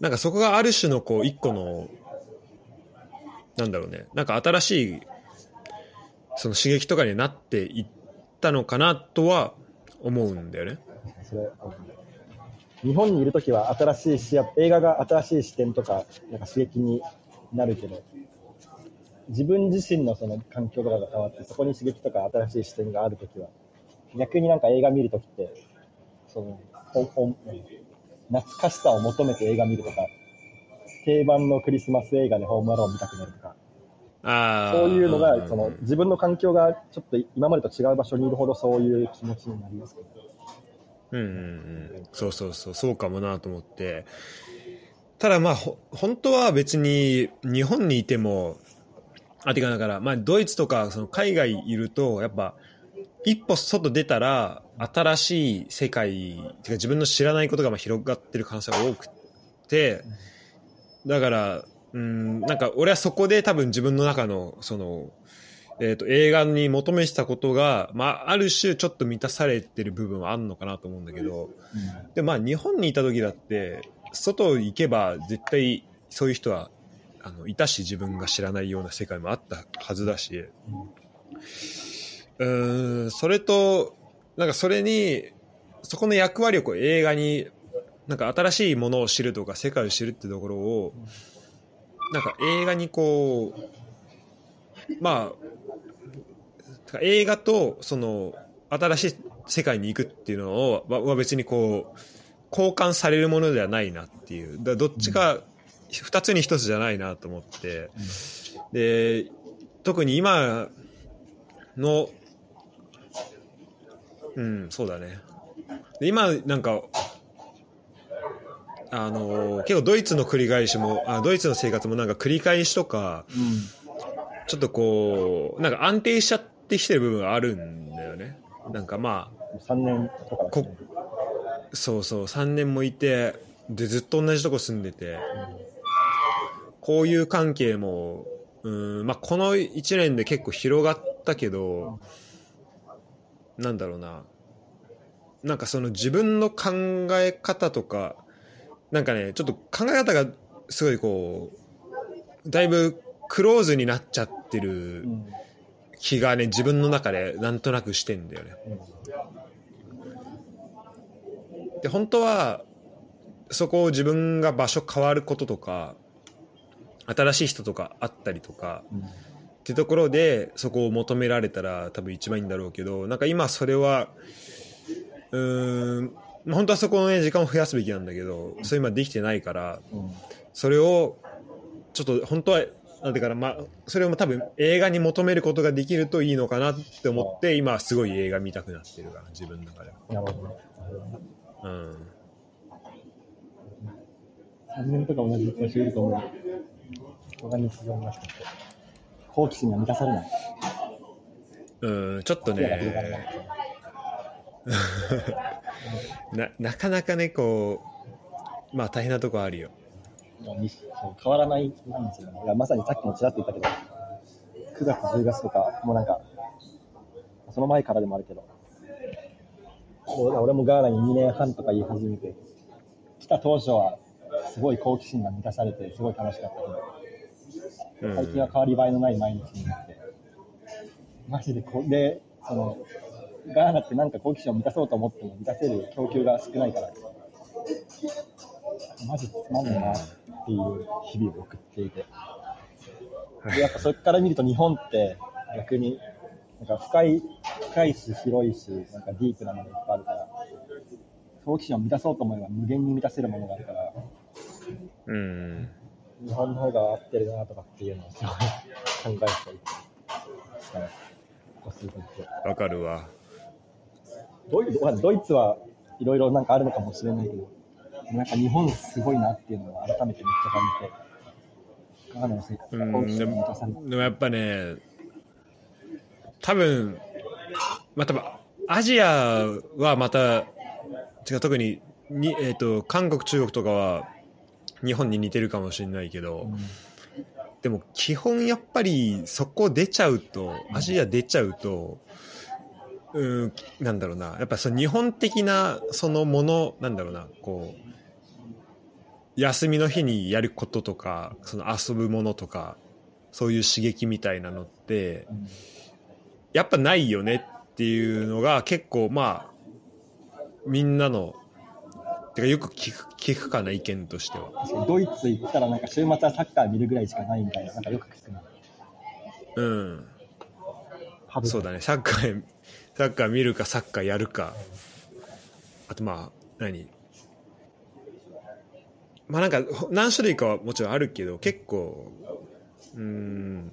なんかそこがある種のこう一個の、なんだろうね、なんか新しい、その刺激とかになっていったのかなとは思うんだよね。日本にいるときは新しい視野、映画が新しい視点とか、なんか刺激になるけど、自分自身のその環境とかが変わって、そこに刺激とか新しい視点があるときは、逆になんか映画見るときって、その、懐かしさを求めて映画見るとか、定番のクリスマス映画でホームアローン見たくなるとか、ああ。そういうのんが、その、自分の環境がちょっと今までと違う場所にいるほどそういう気持ちになりますけど。うんうんうん。そうそうそう、そうかもなと思って。ただまあ、ほ本当は別に日本にいても、あ、てかだから、まあドイツとかその海外いると、やっぱ、一歩外出たら、新しい世界、てか自分の知らないことがまあ広がってる可能性が多くて、だから、うん、なんか俺はそこで多分自分の中の、その、えっ、と、映画に求めてたことが、まあ、ある種ちょっと満たされてる部分はあるのかなと思うんだけど、でまあ日本にいた時だって外行けば絶対そういう人はあのいたし自分が知らないような世界もあったはずだし。うーんそれとなんかそれにそこの役割をこう映画になんか新しいものを知るとか世界を知るってところをなんか映画にこうまあ映画とその新しい世界に行くっていうのをはは別にこう交換されるものではないなっていう。だどっちか二つに一つじゃないなと思って、で特に今のうんそうだね。で今なんかあの結構ドイツの繰り返しもあドイツの生活もなんか繰り返しとかちょっとこうなんか安定しちゃってきてる部分があるんだよね。なんかまあ3年とかね。そうそう3年もいてでずっと同じとこ住んでてこういう関係もうん、まあ、この1年で結構広がったけどなんだろうななんかその自分の考え方とかなんかねちょっと考え方がすごいこうだいぶクローズになっちゃってる気がね自分の中でなんとなくしてんだよね。で本当はそこを自分が場所変わることとか新しい人とか会ったりとかうん。ってところでそこを求められたら多分一番いいんだろうけどなんか今それはうーんまあ本当はそこの、ね、時間を増やすべきなんだけどそれ今できてないからうん。それをちょっと本当はなんてかな、まあ、それを多分映画に求めることができるといいのかなって思って今すごい映画見たくなってるから自分の中では。なるほど。ねなるほど。ねうん。3年とか同じ年いると思う。人が日常になってて、好奇心が満たされない。うん、ちょっとね、ななかなかね、こう、まあ大変なとこあるよ。もうにそう変わらないなんですよね。いやまさにさっきもちらっと言ったけど、9月、10月とか、もうなんか、その前からでもあるけど、もう俺もガーナに2年半とか言い始めて、来た当初はすごい好奇心が満たされて、すごい楽しかったけど、うん。最近は変わり映えのない毎日になって、マジでこで、その、ガーナってなんか好奇心を満たそうと思っても満たせる供給が少ないから、マジつまんねえなっていう日々を送っていて。で、やっぱそれから見ると日本って逆に、なんか深い、深いし広いし、なんかディープなものがいっぱいあるから、好奇心を満たそうと思えば無限に満たせるものがあるから、うん。日本の方が合ってるなとかっていうのをすごい考えてたりしたね。ここ数ヶ月わかるわ。ドイツドイツはいろいろなんかあるのかもしれないけど、なんか日本すごいなっていうのを改めてめっちゃ感じて、ガーナの生活がでもやっぱね、多分、まあ多分、アジアはまた、違う特にに、えっと韓国、中国とかは日本に似てるかもしれないけど、でも基本やっぱりそこ出ちゃうとアジア出ちゃうとうんなんだろうな。やっぱその日本的なそのものなんだろうな。こう休みの日にやることとかその遊ぶものとかそういう刺激みたいなのってうん。やっぱないよねっていうのが結構まあみんなのてかよく聞く聞くかな意見としては。確かにドイツ行ったらなんか週末はサッカー見るぐらいしかないみたいな、なんかよく聞くな。うんそうだね、サッカー、サッカー見るか、サッカーやるか、あとまあ、何？まあなんか、ほ何種類かはもちろんあるけど、結構、うーん、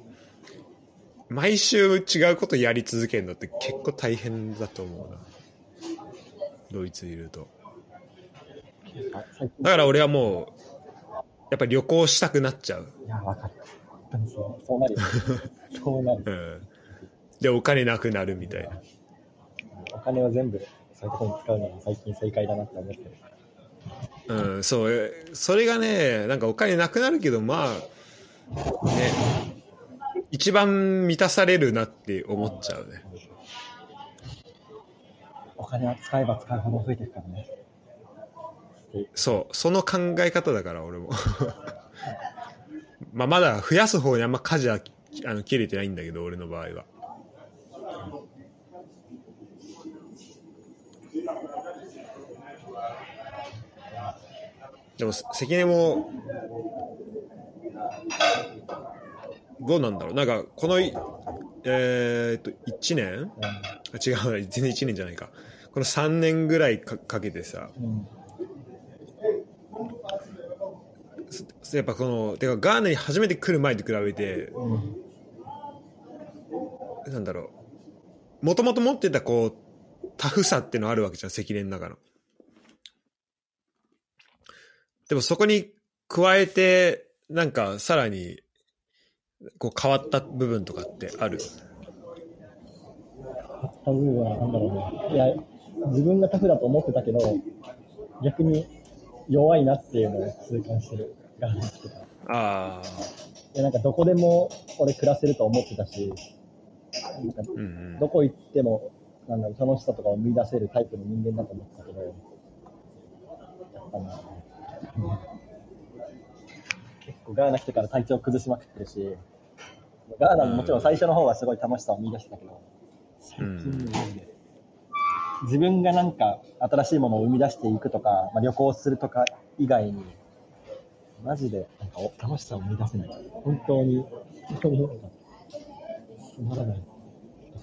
毎週違うことやり続けるのって結構大変だと思うな。ドイツいると。だから俺はもう、やっぱり旅行したくなっちゃう。いや、わかる。本当にそう。そうなるよ、ね。そうなる。うん。で、お金なくなるみたいな。お金を全部そういうところに使うのが最近正解だなって思ってる。うん、そう、えそれがね、なんかお金なくなるけど、まあ、ね、一番満たされるなって思っちゃうね。お金は使えば使うほど増えていくからね。そう、その考え方だから、俺も。まあ、まだ増やす方にあんま舵はあの切れてないんだけど、俺の場合は。でも、関根も、どうなんだろう。なんか、このい、えーっと、1年？あ違うな、全然1年じゃないか。この3年ぐらいかかけてさ、うん。やっぱこの、てかガーナに初めて来る前と比べて、うん。なんだろう、もともと持ってたこう、タフさっていうのあるわけじゃん、関連の中の。でもそこに加えて、なんかさらに、こう変わった部分とかってある？買った部分はなんだろうね。いや、自分がタフだと思ってたけど、逆に弱いなっていうのを痛感してる。ガーナに来てから。いああ、や、なんかどこでも俺暮らせると思ってたし、なんか。どこ行っても、なんだろう、楽しさとかを見出せるタイプの人間だと思ってたけど、やっぱな、結構ガーナ来てから体調崩しまくってるし、ガーナももちろん最初の方はすごい楽しさを見出してたけど、自分がなんか新しいものを生み出していくとか、まあ、旅行するとか以外に、マジでなんかお楽しさを見出せない。本当に、本当になんか、つまらない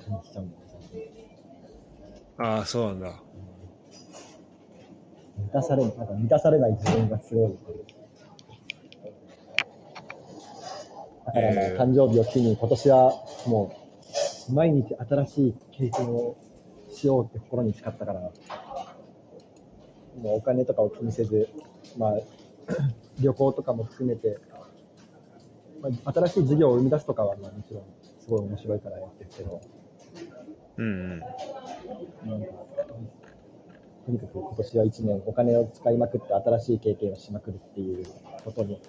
感じちゃうんだよああ、そうなんだ。満たされ、なんか満たされない自分がすごい。だからまあ、えー誕生日を機に今年はもう毎日新しい経験をしようって心に誓ったから、もうお金とかを気にせず、まあ、旅行とかも含めて、まあ、新しい事業を生み出すとかはまあもちろんすごい面白いからやってるけど、うんうん。とにかく今年は1年お金を使いまくって新しい経験をしまくるっていうことに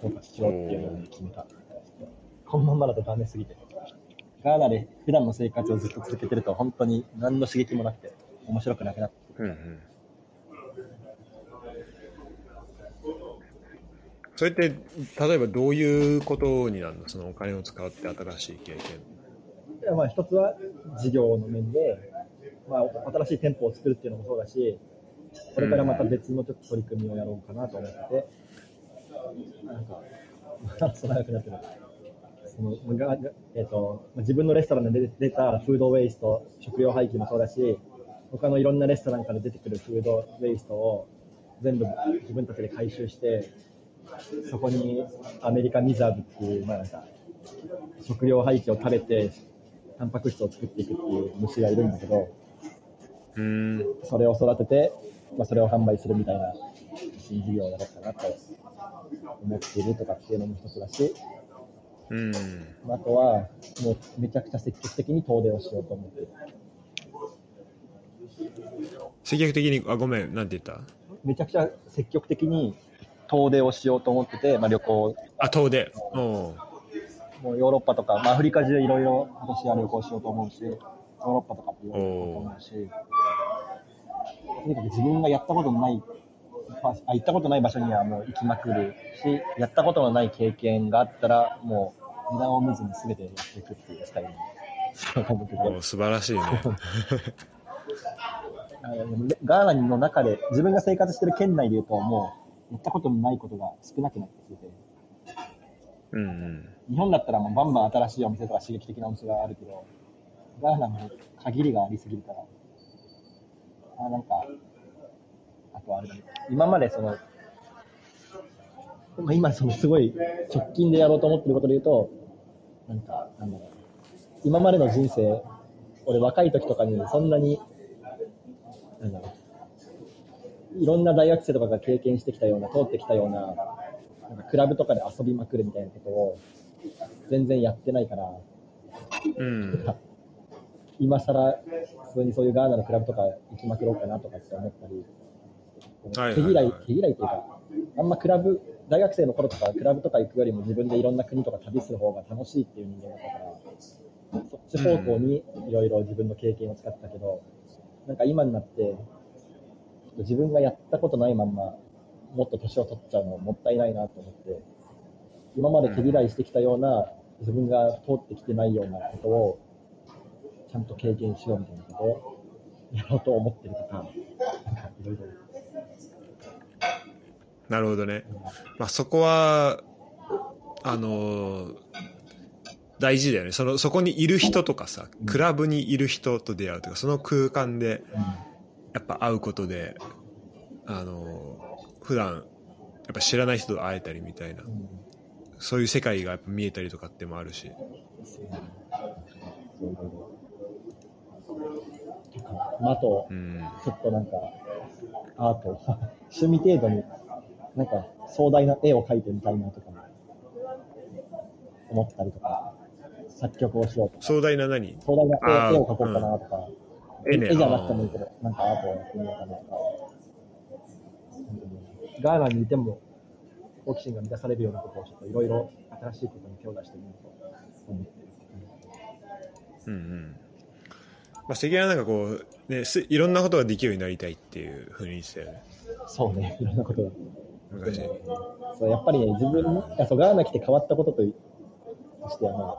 フォーカスしようっていうのを決めた。このままだとダメすぎて。ガーナで普段の生活をずっと続けてると本当に何の刺激もなくて面白くなくなって。うんうん。それって、例えばどういうことになるの？そのお金を使って新しい経験。でまあ一つは事業の面で、まあ新しい店舗を作るっていうのもそうだし、これからまた別のちょっと取り組みをやろうかなと思ってて、なんか、まあ、そう長くなってる。そのえっとまあ自分のレストランで出出たフードウェイスト、食料廃棄もそうだし、他のいろんなレストランから出てくるフードウェイストを全部自分たちで回収して、そこにアメリカンリザーブっていう、まあなんか、食料廃棄を食べて、タンパク質を作っていくっていう虫がいるんだけど、うーん。それを育てて、まあ、それを販売するみたいな新事業をやろうかなと思っているとかっていうのも一つだし、うん。まああとは、もうめちゃくちゃ積極的に遠出をしようと思ってる。積極的に、あ、ごめん、なんて言った？めちゃくちゃ積極的に遠出をしようと思ってて、まあ、旅行、あ、遠出。もうヨーロッパとか、まあ、アフリカ中いろいろ今年は旅行しようと思うし、ヨーロッパとかっていろいと思うし、とにかく自分がやったことのない、まあ、行ったことない場所にはもう行きまくるし、やったことのない経験があったら、もう値段を見ずに全てやっていくっていうスタイルにしよう素晴らしいね。ガーナの中で、自分が生活してる県内で言うと、もう、やったことのないことが少なくなってきてて、うんうん。日本だったらもうバンバン新しいお店とか刺激的なお店があるけど、ガーナも限りがありすぎるから、あ、なんか、あとあれだね、今までその、まあ今そのすごい直近でやろうと思ってることで言うと、なんか、なんだろう、今までの人生、俺若い時とかにそんなに、なんだろう、いろんな大学生とかが経験してきたような、通ってきたようななんかクラブとかで遊びまくるみたいなことを全然やってないから、うん。今更普通にそういうガーナのクラブとか行きまくろうかなとかって思ったり、はいはいはい手嫌い、手嫌いっていうか、あんまクラブ、大学生の頃とかクラブとか行くよりも自分でいろんな国とか旅する方が楽しいっていう人間だったから、そっち方向にいろいろ自分の経験を使ってたけど、なんか今になって、と自分がやったことないまんま、もっと年を取っちゃうのもったいないなと思って、今まで手嫌いしてきたような、自分が通ってきてないようなことを、ちゃんと経験しようみたいなことをやろうと思ってるとか、なんかいろいろ。なるほどね。まあそこは、あのー大事だよね。その、そこにいる人とかさ、クラブにいる人と出会うとか、その空間で、やっぱ会うことで、あのー普段、やっぱ知らない人と会えたりみたいな、うんそういう世界がやっぱ見えたりとかってもあるし。ああとう、ん。ちょっとなんか、アート、趣味程度に、なんか壮大な絵を描いてみたいなとかも。思ったりとか、作曲をしようとか、壮大な何？壮大な絵を描こうかなとか、うん絵じゃなくてもいいけど、なんかアートをやってみようかなガーナにいても好奇心が満たされるようなことをちょっといろいろ新しいことに手を出してみようと思ってる。うんうん。まあ、関根はなんかこう、ね、すいろんなことができるようになりたいっていうふうに言ってたよね。そうね、いろんなことが。昔。そうやっぱりね、自分いやそうガーナ来て変わったこととしては、まあ、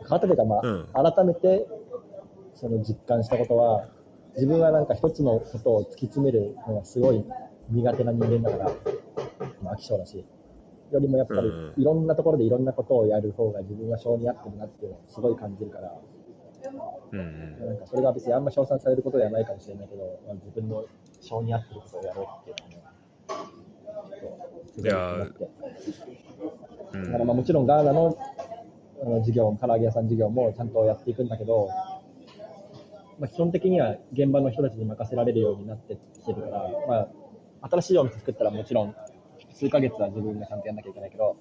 変わったというか、まあ改めてその実感したことは、自分はなんか一つのことを突き詰めるのがすごい苦手な人間だから、まあ、飽き性だし、よりもやっぱりうんいろんなところでいろんなことをやる方が自分は性に合ってるなっていうのをすごい感じるから、うんうん。なんかそれが別にあんま称賛されることではないかもしれないけど、まあ、自分の性に合ってることをやろうっていうのをね、ちょっとすごい思って。うんだからまあもちろんガーナのあの事業、唐揚げ屋さん事業もちゃんとやっていくんだけど、まあ、基本的には現場の人たちに任せられるようになってきてるから、まあ、新しいお店作ったらもちろん数ヶ月は自分がちゃんとやんなきゃいけないけど、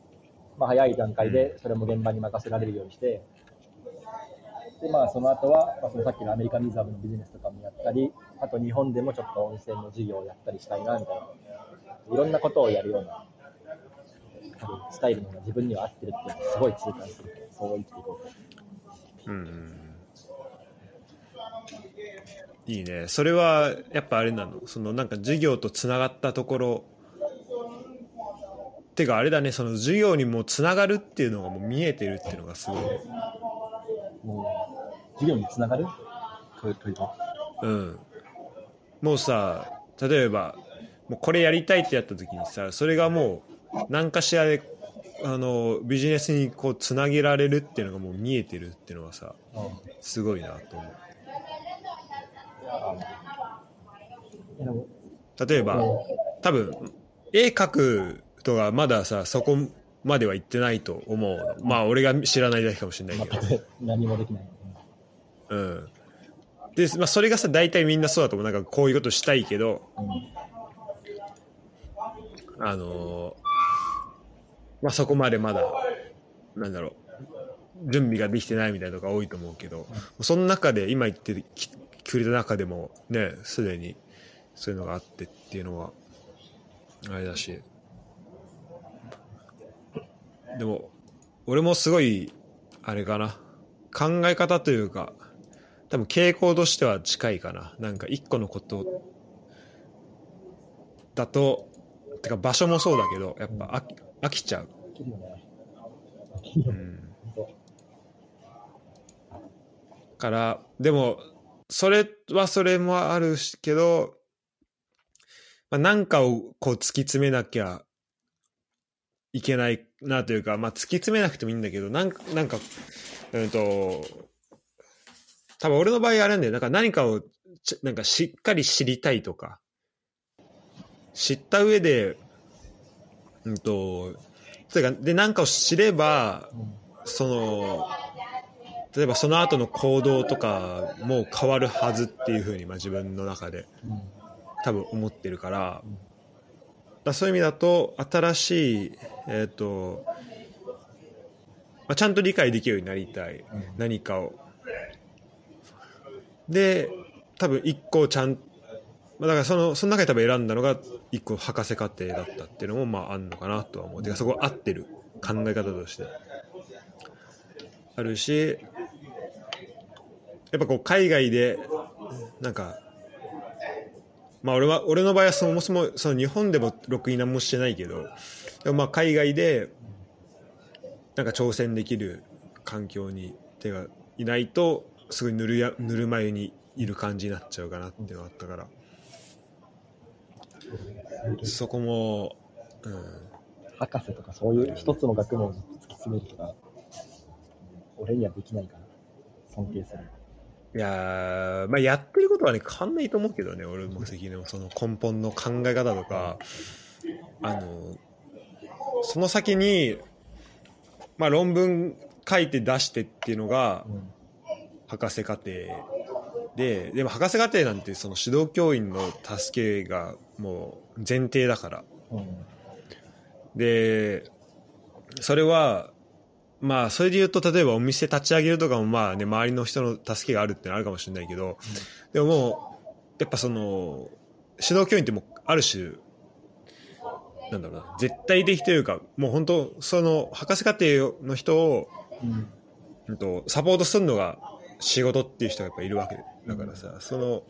まあ、早い段階でそれも現場に任せられるようにして、でまあ、その後は、まあ、そのさっきのアメリカンリザーブのビジネスとかもやったり、あと日本でもちょっと温泉の事業をやったりしたいなみたいな、いろんなことをやるようなスタイルのが自分には合ってるっていうのをすごい痛感する、そう生きていこうと。うんいいね。それはやっぱあれなの？そのなんか授業とつながったところ。てかあれだね。その授業にもつながるっていうのがもう見えてるっていうのがすごい。ねもう、授業につながる？うん。もうさ例えばもうこれやりたいってやった時にさそれがもう何かしらであのビジネスにこうつなげられるっていうのがもう見えてるっていうのはさすごいなと思う例えば多分絵描くとかまださそこまでは行ってないと思う。のまあ俺が知らないだけかもしれないけど、何もできない。うん。で、まあ、それがさ大体みんなそうだと思う。なんかこういうことしたいけど。あのーまあそこまでまだなんだろう。準備ができてないみたいなとか多いと思うけど、その中で今言ってきくれた中でもねすでにそういうのがあってっていうのはあれだし。でも俺もすごいあれかな。考え方というか多分傾向としては近いかな。なんか一個のことだとてか場所もそうだけどやっぱ飽き飽きちゃう、うん、からでもそれはそれもあるしけど、まあ、なんかをこう突き詰めなきゃいけないなというか、まあ、突き詰めなくてもいいんだけどなんかなんかうんと多分俺の場合あれなんだよ。なんか何かをちなんかしっかり知りたいとか知った上でうんとというかで何かを知ればその例えばその後の行動とかも変わるはずっていうふうに、まあ、自分の中で多分思ってるから,、だそういう意味だと新しいえっ、と、まあ、ちゃんと理解できるようになりたい、何かを。で、多分一個ちゃん、まあ、だからその、その中で多分選んだのが一個博士課程だったっていうのもまああんのかなとは思う。てかそこ合ってる考え方として。あるし、やっぱこう海外で、なんか、まあ俺は、俺の場合はそもそもその日本でもろくに何もしてないけど、でもまあ海外で、なんか挑戦できる環境に手がいないと、すごいぬるや、ぬるま湯にいる感じになっちゃうかなっていうのがあったから、そこも、うん、博士とかそういう一つの学問に突き詰めるとか、俺にはできないから、尊敬する。いやー、まあ、やってることはね、変わんないと思うけどね、俺も関根もその根本の考え方とか、あの、その先に、まあ、論文書いて出してっていうのがうん。博士課程で、でも博士課程なんてその指導教員の助けがもう前提だから。うん。で、それは、まあ、それで言うと、例えばお店立ち上げるとかも、まあね、周りの人の助けがあるってのはあるかもしれないけど、でももう、やっぱその、指導教員ってもう、ある種、なんだろうな、絶対的というか、もう本当、その、博士課程の人を、うん。うんと、サポートするのが仕事っていう人がやっぱいるわけだからさ、その、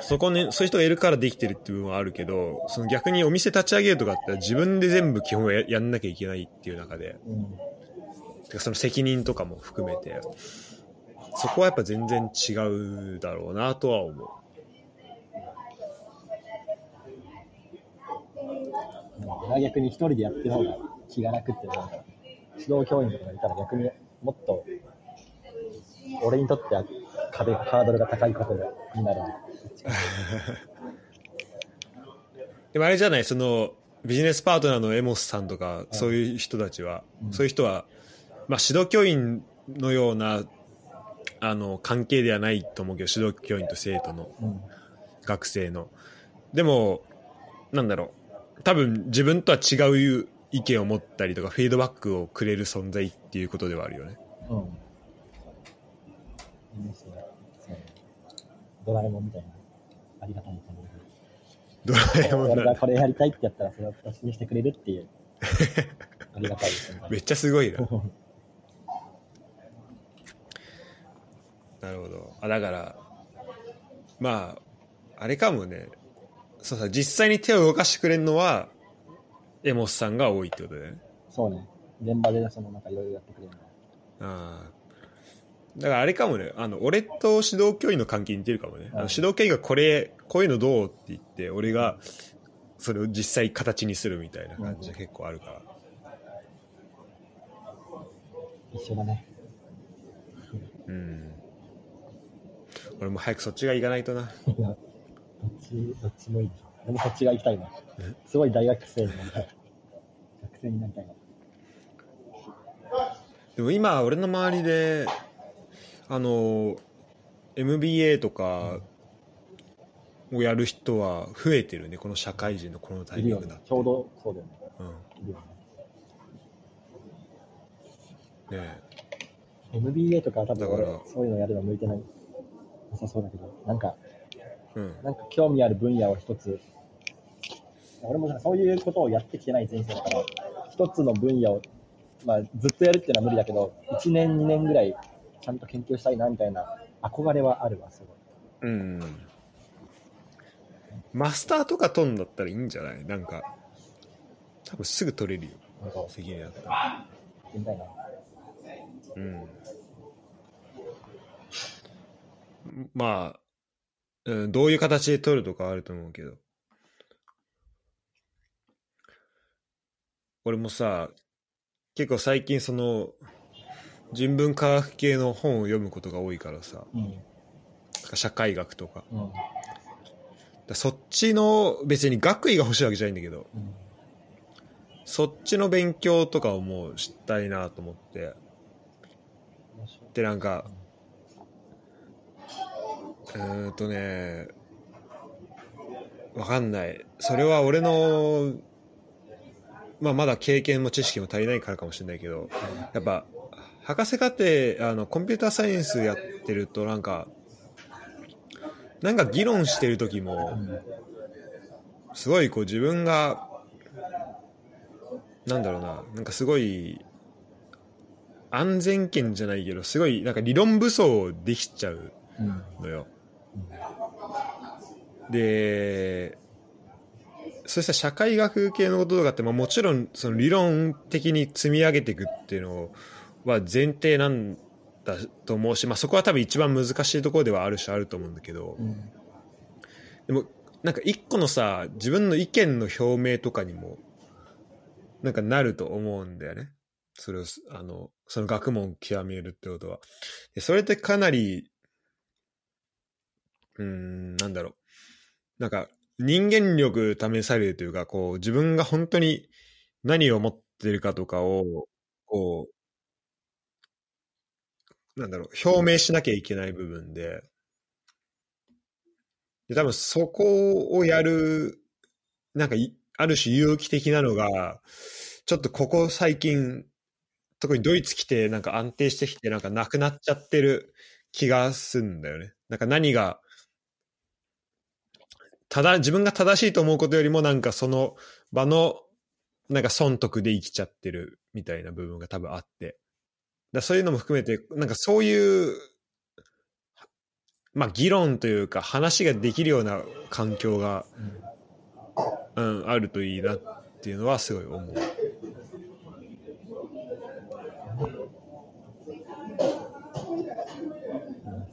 そこに、そういう人がいるからできてるっていう部分はあるけど、その逆にお店立ち上げるとかあったら自分で全部基本ややんなきゃいけないっていう中で、うん。てかその責任とかも含めて、そこはやっぱ全然違うだろうなとは思う。俺は逆に一人でやってる方が気が楽っていうのが指導教員とかがいたら逆にもっと俺にとっては壁ハードルが高いことになる でもあれじゃない、そのビジネスパートナーのエモスさんとか、そういう人たちは、うん。そういう人は、まあ指導教員のような、あの、関係ではないと思うけど、指導教員と生徒の、うん。学生の。でも、なんだろう、多分自分とは違う意見を持ったりとか、フィードバックをくれる存在っていうことではあるよね。うん。いいですね。そうドラえもんみたいなありがたい感ドラえもんなんだがこれやりたいってやったらそれを形にしてくれるっていう ありがたいですねめっちゃすごいな。なるほど。あ、だから、まあ、あれかもね。そうさ、実際に手を動かしてくれるのは、エモスさんが多いってことだよね。そうね現場でそのなんかいろいろやってくれるのああ。だからあれかもね、あの、俺と指導教員の関係に似てるかもね。あのうん指導教員がこれ、こういうのどうって言って、俺が、それを実際形にするみたいな感じが結構あるから。一緒だねうん。俺も早くそっちが行かないとな。いや、どっち、どっちもいい。俺もそっちが行きたいな。すごい大学生になりたい。学生になりたいな。でも今俺の周りであの MBA とかをやる人は増えてるねこの社会人のこのタイミングだっ。てねちょうどそうだよね。うんね。ね MBA とかは多分そういうのやるの向いてない。なさそうだけど、なんか、えうんなんか興味ある分野を一つ、俺もさそういうことをやってきてない人生だから、一つの分野を、まあ、ずっとやるっていうのは無理だけど、1年、2年ぐらいちゃんと研究したいなみたいな憧れはあるわ、すごい。うん。マスターとか取んだったらいいんじゃない？なんか多分すぐ取れるよ。なんか、責任だったら。みたいな。うん。まあ、うん、どういう形で取るとかあると思うけど。俺もさ結構最近その人文科学系の本を読むことが多いからさうん。社会学とかうん。だそっちの別に学位が欲しいわけじゃないんだけどうん。そっちの勉強とかをもうしたいなと思ってでなんかうーんとねわかんないそれは俺のまあ、まだ経験も知識も足りないからかもしれないけどやっぱ博士課程あのコンピューターサイエンスやってるとなんかなんか議論してる時もすごいこう自分がなんだろうななんかすごい安全圏じゃないけどすごいなんか理論武装できちゃううんのよ。でそうした社会学系のこととかって、まあ、もちろんその理論的に積み上げていくっていうのをは前提なんだと思うし、まあ、そこは多分一番難しいところではあるしあると思うんだけどうんでもなんか一個のさ自分の意見の表明とかにもなんかなると思うんだよね。それをすあのその学問を極めるってことは。でそれってかなりうーんなんだろうなんか人間力試されるというかこう自分が本当に何を持ってるかとかをこうなんだろう表明しなきゃいけない部分でで多分そこをやるなんかいある種有機的なのがちょっとここ最近特にドイツ来てなんか安定してきてなんかなくなっちゃってる気がすんだよね。なんか何がただ自分が正しいと思うことよりもなんかその場のなんか損得で生きちゃってるみたいな部分が多分あってだそういうのも含めてなんかそういうまあ議論というか話ができるような環境が、うん、あるといいなっていうのはすごい思う。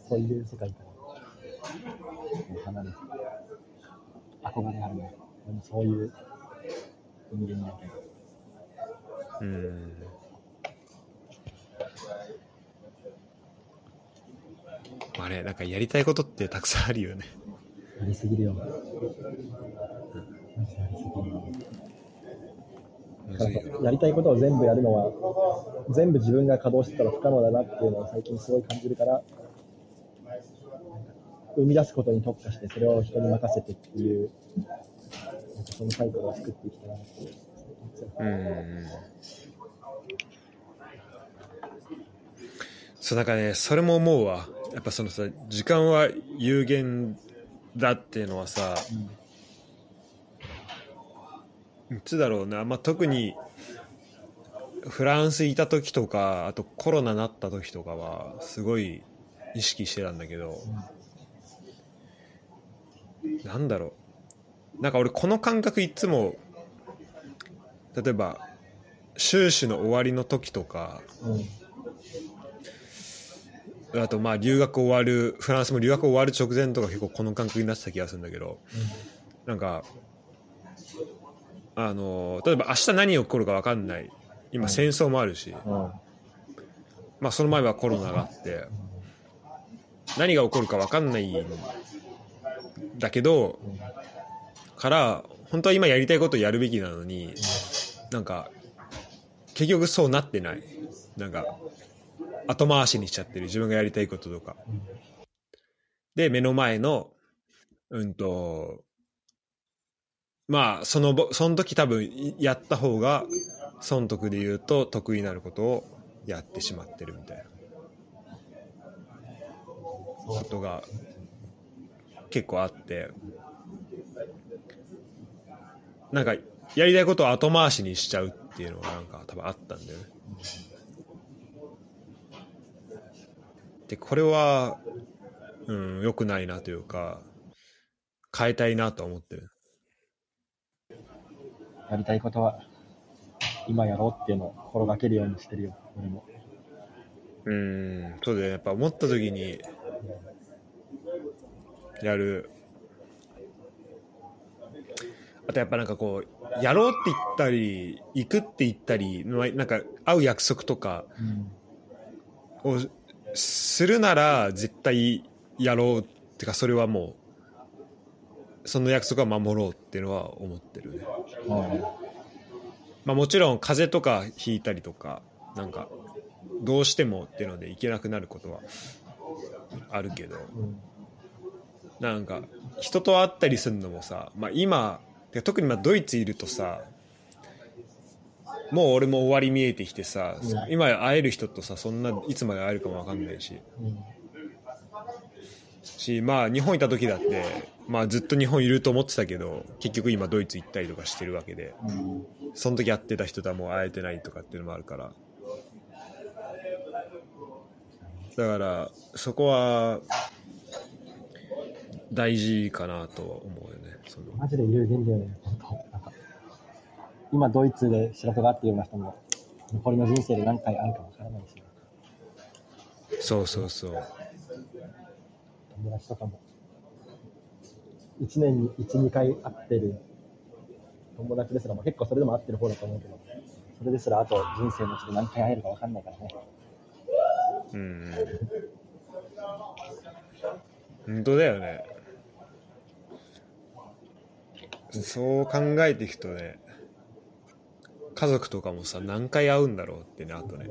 そういう世界から離れて、憧れあるね。そういう人間にな。うんあれなんかやりたいことってたくさんあるよね。やりすぎるよ。マジやりすぎるよ。やりたいことを全部やるのは、全部自分が稼働してたら不可能だなっていうのを最近すごい感じるから、生み出すことに特化して、それを人に任せてっていう、なんかそのサイクルを作っていきたいなっていう。うんそうなんかねそれも思うわ。やっぱそのさ時間は有限だっていうのはさいつだろうな、まあ、特にフランスいた時とかあとコロナなった時とかはすごい意識してたんだけど、なんだろう。なんか俺この感覚いつも例えば修士の終わりの時とかうん。うん。あとまあ留学終わるフランスも留学終わる直前とか結構この感覚になってた気がするんだけどなんかあの例えば明日何が起こるか分かんない。今戦争もあるし、うん。まあ、その前はコロナがあって。何が起こるか分かんないんだけどから本当は今やりたいことをやるべきなのになんか結局そうなってない。なんか後回しにしちゃってる。自分がやりたいこととか。で目の前のうんとまあそのその時多分やった方が損得で言うと得意になることをやってしまってるみたいな。ことが結構あって。なんかやりたいことを後回しにしちゃうっていうのがなんか多分あったんだよね。でこれは、うん、良くないなというか変えたいなと思ってる。やりたいことは、今やろうっていうのを心がけるようにしてるよ、俺も。うんそうだよねやっぱ思った時にやるあとやっぱなんかこうやろうって言ったり行くって言ったりまあなんか会う約束とかうん。をするなら絶対やろうってかそれはもうその約束は守ろうっていうのは思ってるね、まあ、もちろん風邪とかひいたりとかなんかどうしてもっていうので行けなくなることはあるけどうん。なんか人と会ったりするのもさ、まあ、今特にまあドイツいるとさもう俺も終わり見えてきてさ、うん。今会える人とさそんないつまで会えるかも分かんないし。うん。しまあ日本いた時だって、まあ、ずっと日本いると思ってたけど結局今ドイツ行ったりとかしてるわけで。うん。その時会ってた人とはもう会えてないとかっていうのもあるから。だからそこは大事かなとは思うよねその。マジで有限だよね、本当今ドイツで仕事があってるような人も、残りの人生で何回会うかわからないし、そうそうそう。友達とかも、1年に1、2回会ってる。友達ですらも結構それでも会ってる方だと思うけど、それですらあと人生のうちで何回会えるかわかんないからね。うん。本当だよね。そう考えていくとね家族とかもさ何回会うんだろうってねあとね。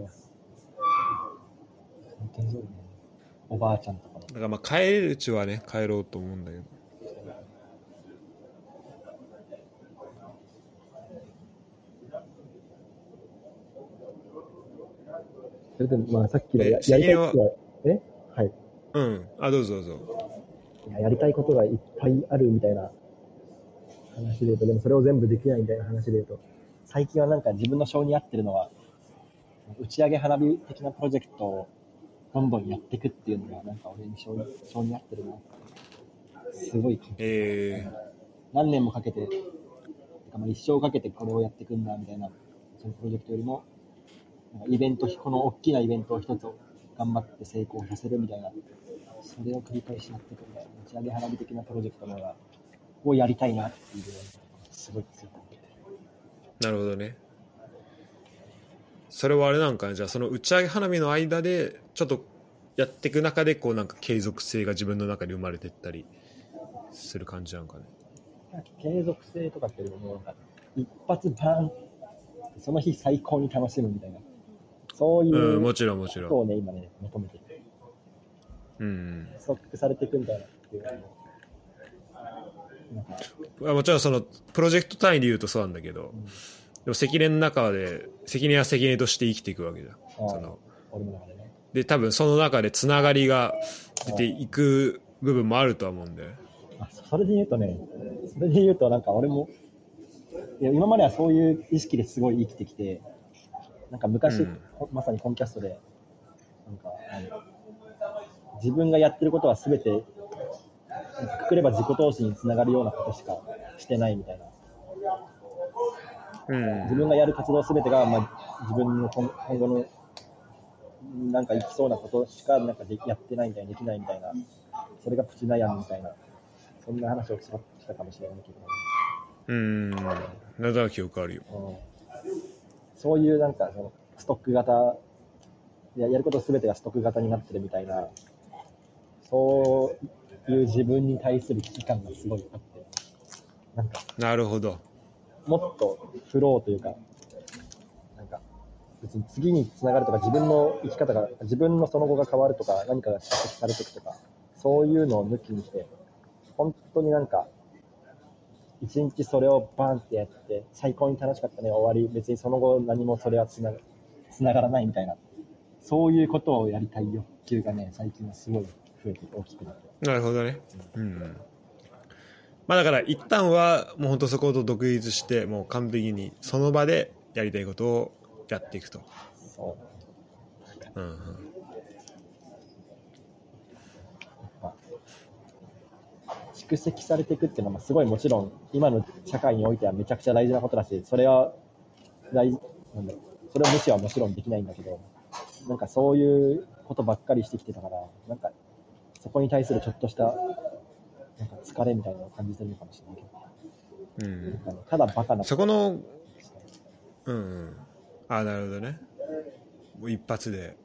おばあちゃんとかも。だからまあ帰れるうちはね帰ろうと思うんだけどそれでもまあさっきのえややりたいことは、え？はい。うんあどうぞどうぞやりたいことがいっぱいあるみたいな話で言うと、でもそれを全部できないみたいな話で言うと、最近はなんか自分の性に合ってるのは、打ち上げ花火的なプロジェクトをどんどんやっていくっていうのが、なんか俺に性に性に合ってるな。すごい感じえ何年もかけて、てかまあ一生かけてこれをやっていくんだみたいな、そのプロジェクトよりも、なんかイベント、この大きなイベントを一つ頑張って成功させるみたいな、それを繰り返しやっていくみたいな、打ち上げ花火的なプロジェクトの方が、をやりたいなっていうすごい強くなるほどね。それはあれなんかねじゃあその打ち上げ花火の間でちょっとやっていく中でこうなんか継続性が自分の中で生まれてったりする感じなんかね？継続性とかっていうよりも、なんか、一発バーンその日最高に楽しむみたいな、そういうんもうちろんもちろん。ことをね、今ね、求めてて。うんストックされていくみたいなっていうもちろんそのプロジェクト単位で言うとそうなんだけど、でも関連の中で責任は責任として生きていくわけじゃん。その。でね。で多分その中でつながりが出ていく部分もあるとは思うんであそれで言うとね、それで言うとなんか俺も、いや今まではそういう意識ですごい生きてきて、なんか昔、うん。ほまさにコンキャストで、なんか、あの自分がやってることはすべて、くくれば自己投資につながるようなことしかしてないみたいな。うん。自分がやる活動すべてが、まあ、自分の今今後のなんかいきそうなことしかなんかできやってないみたいな、できないみたいな、それがプチ悩みみたいな、そんな話をししたかもしれないけど、うん。なんとなく記憶あるよ。うん。そういうなんかそのストック型や、やることすべてがストック型になってるみたいな、そういう自分に対する危機感がすごいあって、なんかなるほど。もっとフローというか、なんか、別に次につながるとか、自分の生き方が、自分のその後が変わるとか、何かが指摘されていくとか、そういうのを抜きにして、本当になんか、一日それをバーンってやって、最高に楽しかったね、終わり、別にその後何もそれはつなつながらないみたいな、そういうことをやりたい欲求がね、最近はすごい増えて大きくなって。なるほどね。うん。まあだから一旦はもう本当そこと独立してもう完璧にその場でやりたいことをやっていくと、そう。うんうん、蓄積されていくっていうのは、すごいもちろん、今の社会においてはめちゃくちゃ大事なことだし、それは大事、なんだろう、それを無視はもちろんできないんだけど、なんかそういうことばっかりしてきてたから、なんか、そこに対するちょっとした、なんか疲れみたいなのを感じてるのかもしれないけど、うん、ただバカなそこのうんうん。ああなるほどね。もう一発で。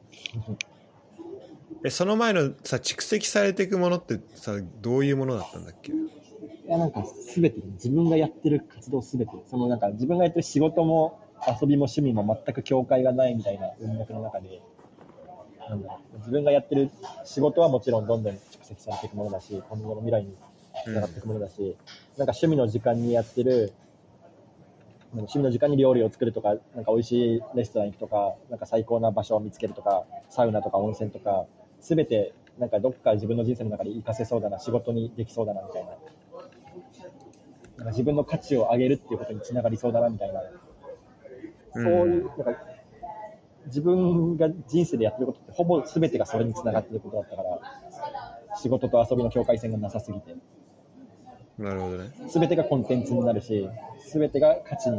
えその前のさ蓄積されていくものってさどういうものだったんだっけ？いや、なんかすべて、自分がやってる活動すべて、そのなんか自分がやってる仕事も遊びも趣味も全く境界がないみたいな文脈の中で、なんだろう自分がやってる仕事はもちろんどんどん蓄積されていくものだし、今後の未来につながっていくものだし、なんか趣味の時間にやってる、趣味の時間に料理を作るとか、なんか美味しいレストラン行くとか、なんか最高な場所を見つけるとか、サウナとか温泉とか、すべてなんかどっか自分の人生の中で活かせそうだな、仕事にできそうだなみたいな。なんか自分の価値を上げるっていうことにつながりそうだなみたいな。そういう、なんか自分が人生でやってることってほぼ全てがそれにつながってることだったから、仕事と遊びの境界線がなさすぎて。なるほどね。全てがコンテンツになるし、全てが価値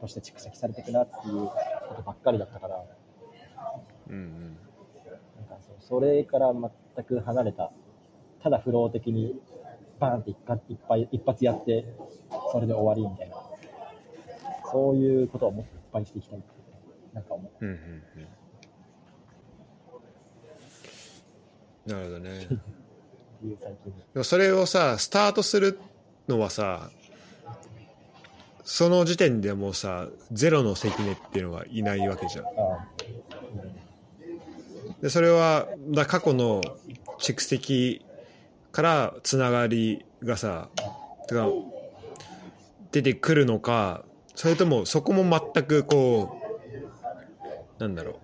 として蓄積されていくなっていうことばっかりだったから、うんうん。なんかそうそれから全く離れた、ただフロー的にバーンっていっぱい一発やって、それで終わりみたいな、そういうことをもっといっぱいしていきたいなんか思う。うんうんうん。なるほどね。でもそれをさ、スタートするのはさ、その時点でもうさ、ゼロの関根っていうのがいないわけじゃん。ああで、それは、だ過去の蓄積からつながりがさ、てか、出てくるのか、それともそこも全くこう、なんだろ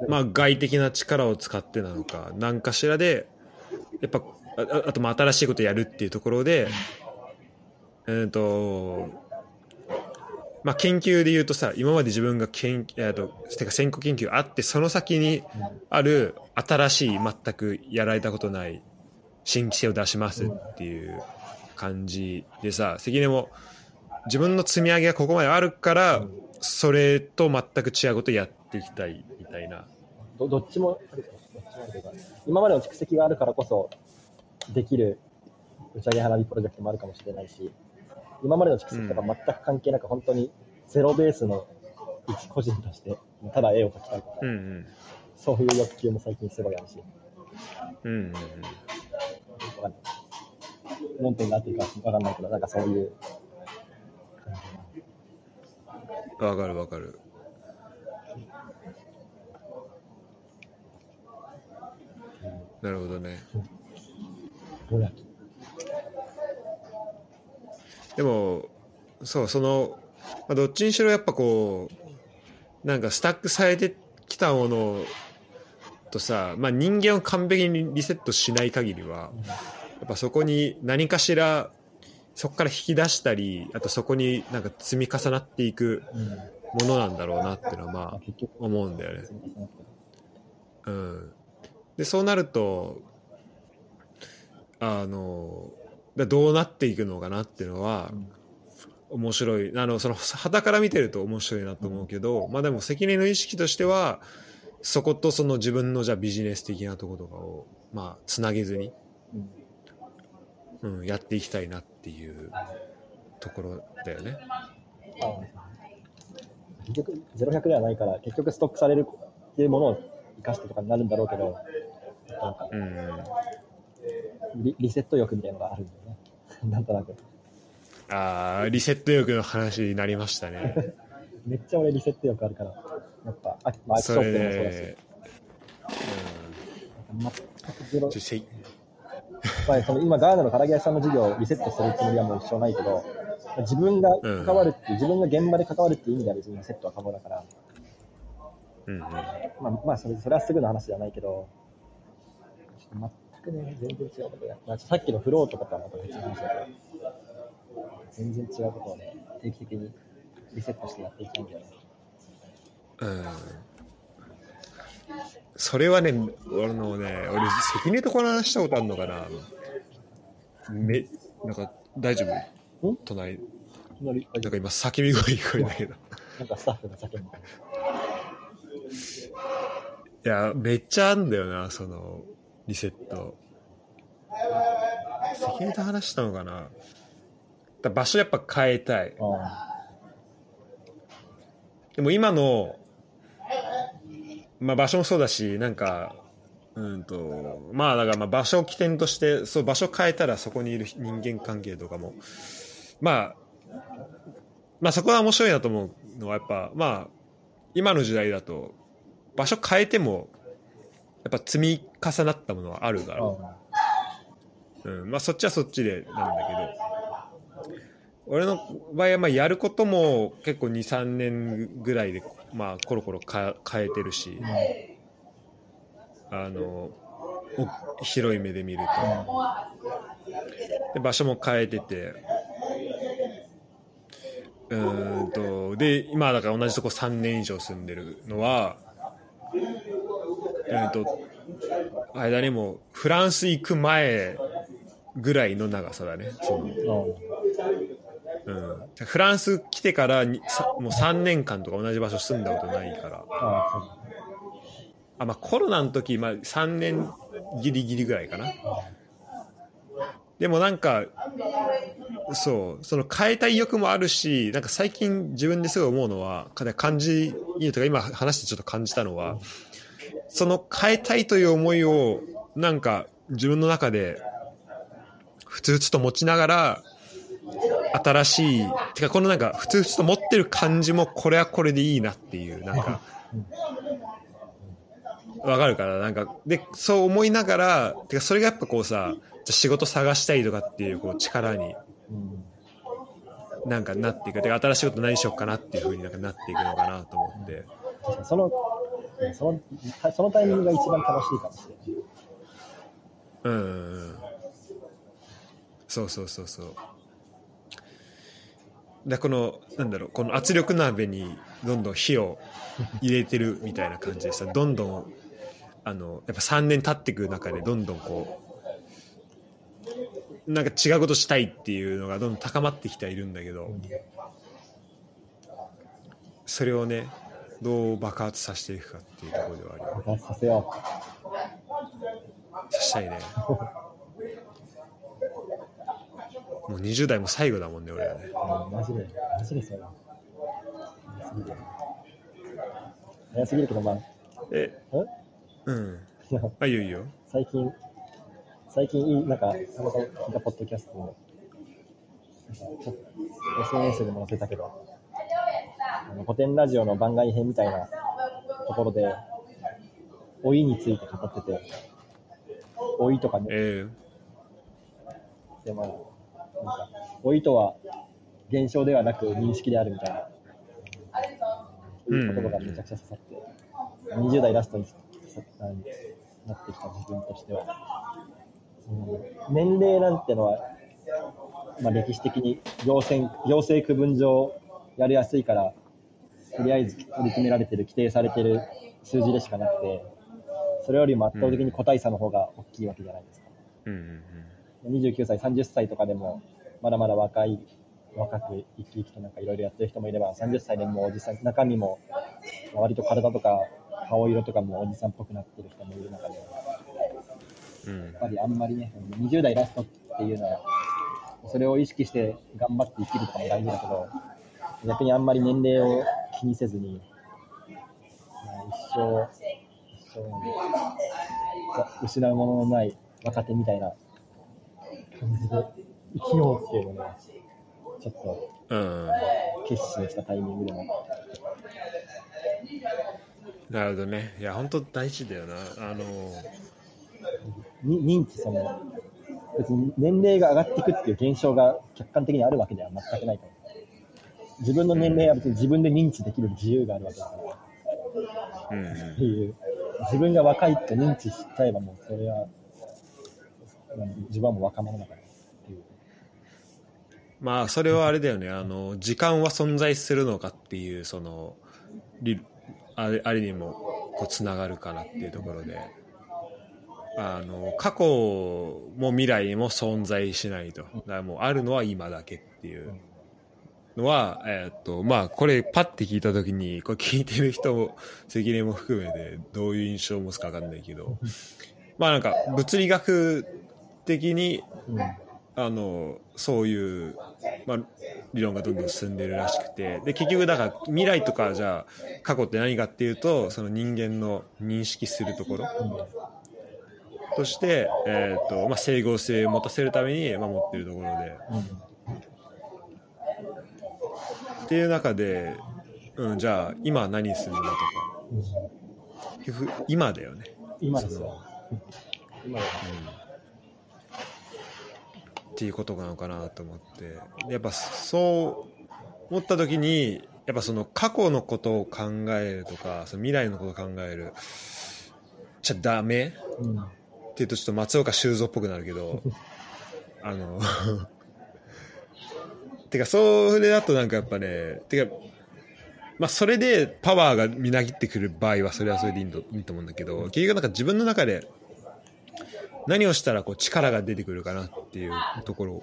う。まあ外的な力を使ってなのか、何かしらで、やっぱ、ああとま新しいことやるっていうところで、えっ、と、まあ研究で言うとさ、今まで自分が研えーと、てか先行研究あって、その先にある新しい全くやられたことない新規性を出しますっていう感じでさ、関根も自分の積み上げがここまであるから、それと全く違うことをやっていきたいみたいな。どどっちもあるかどか？今までの蓄積があるからこそできる打ち上げ花火プロジェクトもあるかもしれないし、今までの蓄積とか全く関係なく、本当にゼロベースの一個人として、ただ絵を描きたいとか、うんうん。そういう欲求も最近すごいあるし、うんうんうん。論点があっていいかわかんないけど、なんかそういう感じかな。わかるわかる。なるほどね。でも、そう、その、まあ、どっちにしろやっぱこう、なんかスタックされてきたものとさ、まあ、人間を完璧にリセットしない限りは、やっぱそこに何かしら、そこから引き出したり、あとそこになんか積み重なっていく。ものなんだろうなっていうのはまあ、思うんだよね。うん、でそうなるとあのどうなっていくのかなっていうのは面白いあのその旗から見てると面白いなと思うけど、まあでも関根の意識としてはそことその自分のじゃビジネス的なとことかをまあつなげずに、うん、やっていきたいなっていうところだよね。あ結局、0100ではないから、結局ストックされるっていうものを生かしてとかになるんだろうけど、なんかうん、リリセット欲みたいなのがあるんだよね。なんとなく。あーリセット欲の話になりましたね。めっちゃ俺リセット欲あるから、やっぱ、あまあ、アキショそれップでもそうだしで、、全くゼロうん、まあ、その今、ガーナの唐揚げ屋さんの事業をリセットするつもりはもう一生ないけど、自分が関わるっていう、自分が現場で関わるっていう意味では別にリセットは可能だから、うんうん。まあ、まあそれ、それはすぐの話じゃないけど、ちょっと全くね、全然違うことや、まあ、さっきのフローとかとはまた別の話だけど、全然違うことをね、定期的にリセットしてやっていきたいんだよね。うんそれはね、俺のね、俺、関根とこの話したことあるのかなめ、なんか、大丈夫？ん？隣、いきなんか今、叫び声聞こえたけど。なんかスタッフが叫ぶ。いや、めっちゃあんだよな、その、リセット。関根と話したのかなだ場所やっぱ変えたい。あでも今の、まあ場所もそうだし、なんか、うんと、まあだからまあ場所を起点として、そう場所変えたらそこにいる人間関係とかも、まあ、まあそこは面白いなと思うのはやっぱ、まあ、今の時代だと、場所変えても、やっぱ積み重なったものはあるから、あ、うん、まあそっちはそっちでなんだけど、俺の場合はまあやることも結構23年ぐらいで、まあ、コロコロか変えてるしあの広い目で見ると。で場所も変えてて。うんとで今だから同じとこ3年以上住んでるのはえー、とあれだねもフランス行く前ぐらいの長さだねその、うん、フランス来てからにさもう3年間とか同じ場所住んだことないから。ああ、まあ、コロナの時、まあ、3年ギリギリぐらいかな。でもなんかそうその変えたい欲もあるしなんか最近自分ですごい思うのはか感じいいとか今話してちょっと感じたのはその変えたいという思いをなんか自分の中でふつふつと持ちながら新しいてかこのなんかふつふつと持ってる感じもこれはこれでいいなっていうなんかわかるからなんかでそう思いながらてかそれがやっぱこうさじゃあ仕事探したいとかっていうこう力にうんなんかなっていく。てか新しいこと何しようかなっていうふうになんかなっていくのかなと思って。その、その、そのタイミングが一番楽しいかもしれない。うんうんうん。そうそうそうそうでこのなんだろうこの圧力鍋にどんどん火を入れてるみたいな感じでさどんどんあのやっぱ3年経っていく中でどんどんこうなんか違うことしたいっていうのがどんどん高まってきてはいるんだけどそれをねどう爆発させていくかっていうところではあるよ爆発させよさしたいねもう20代も最後だもんね俺はね。マジで、マジでそうだ。早すぎる。早すぎるけど、まあ、ええ？うん。あいいよいいよ。最近、最近いい、なんか、たまたま聞いたポッドキャストの、なんかちょっと SNS でも載せたけど、あの古典ラジオの番外編みたいなところで、老いについて語ってて、老いとかね、え。でまあ、老いとは現象ではなく認識であるみたいな、そういう言葉がめちゃくちゃ刺さって、20代ラストになってきた自分としては、年齢なんてのは、まあ、歴史的に行政行政区分上やりやすいから、とりあえず取り決められてる、規定されてる数字でしかなくて、それよりも圧倒的に個体差の方が大きいわけじゃないですか。ー、うんうん。29歳、30歳とかでも、まだまだ若い、若く生き生きとなんかいろいろやってる人もいれば、30歳でもうおじさん、中身も、割と体とか顔色とかもおじさんっぽくなってる人もいる中で、やうん。っぱりあんまりね、20代ラストっていうのは、それを意識して頑張って生きるとかも大事だけど、逆にあんまり年齢を気にせずに、まあ、一生、一生、失うもののない若手みたいな感じで生きようっていうのが、ちょっとうん決心したタイミングでもなるほどねいや本当大事だよなあのに認知その、別に年齢が上がっていくっていう現象が客観的にあるわけでは全くないと思う。自分の年齢は別に自分で認知できる自由があるわけだから。うんうんっていう、自分が若いって認知しちゃえばもうそれは、うん自分はもう若者だから。まあそれはあれだよね。あの時間は存在するのかっていうそのあれあれにもこうつながるかなっていうところで。あの過去も未来も存在しないと。だからもうあるのは今だけっていうのは、えーっとまあこれパッて聞いた時にこれ聞いてる人も関根も含めてどういう印象を持つか分かんないけど。まあなんか物理学的にうん。あのそういう、まあ、理論がどんどん進んでるらしくてで結局だから未来とかじゃあ過去って何かっていうとその人間の認識するところとして、えーとまあ、整合性を持たせるために守ってるところでうん。っていう中で、うん、じゃあ今何するんだとかうん。結局今だよね。今ですよ。今だようんっていうことなのかなと思ってやっぱそう思った時にやっぱその過去のことを考えるとかその未来のことを考えるじゃダメ？うん。っていうとちょっと松岡修造っぽくなるけどあの てかそれだとなんかやっぱねてかまあそれでパワーがみなぎってくる場合はそれはそれでいいといいと思うんだけど結局なんか自分の中で何をしたらこう力が出てくるかなっていうところ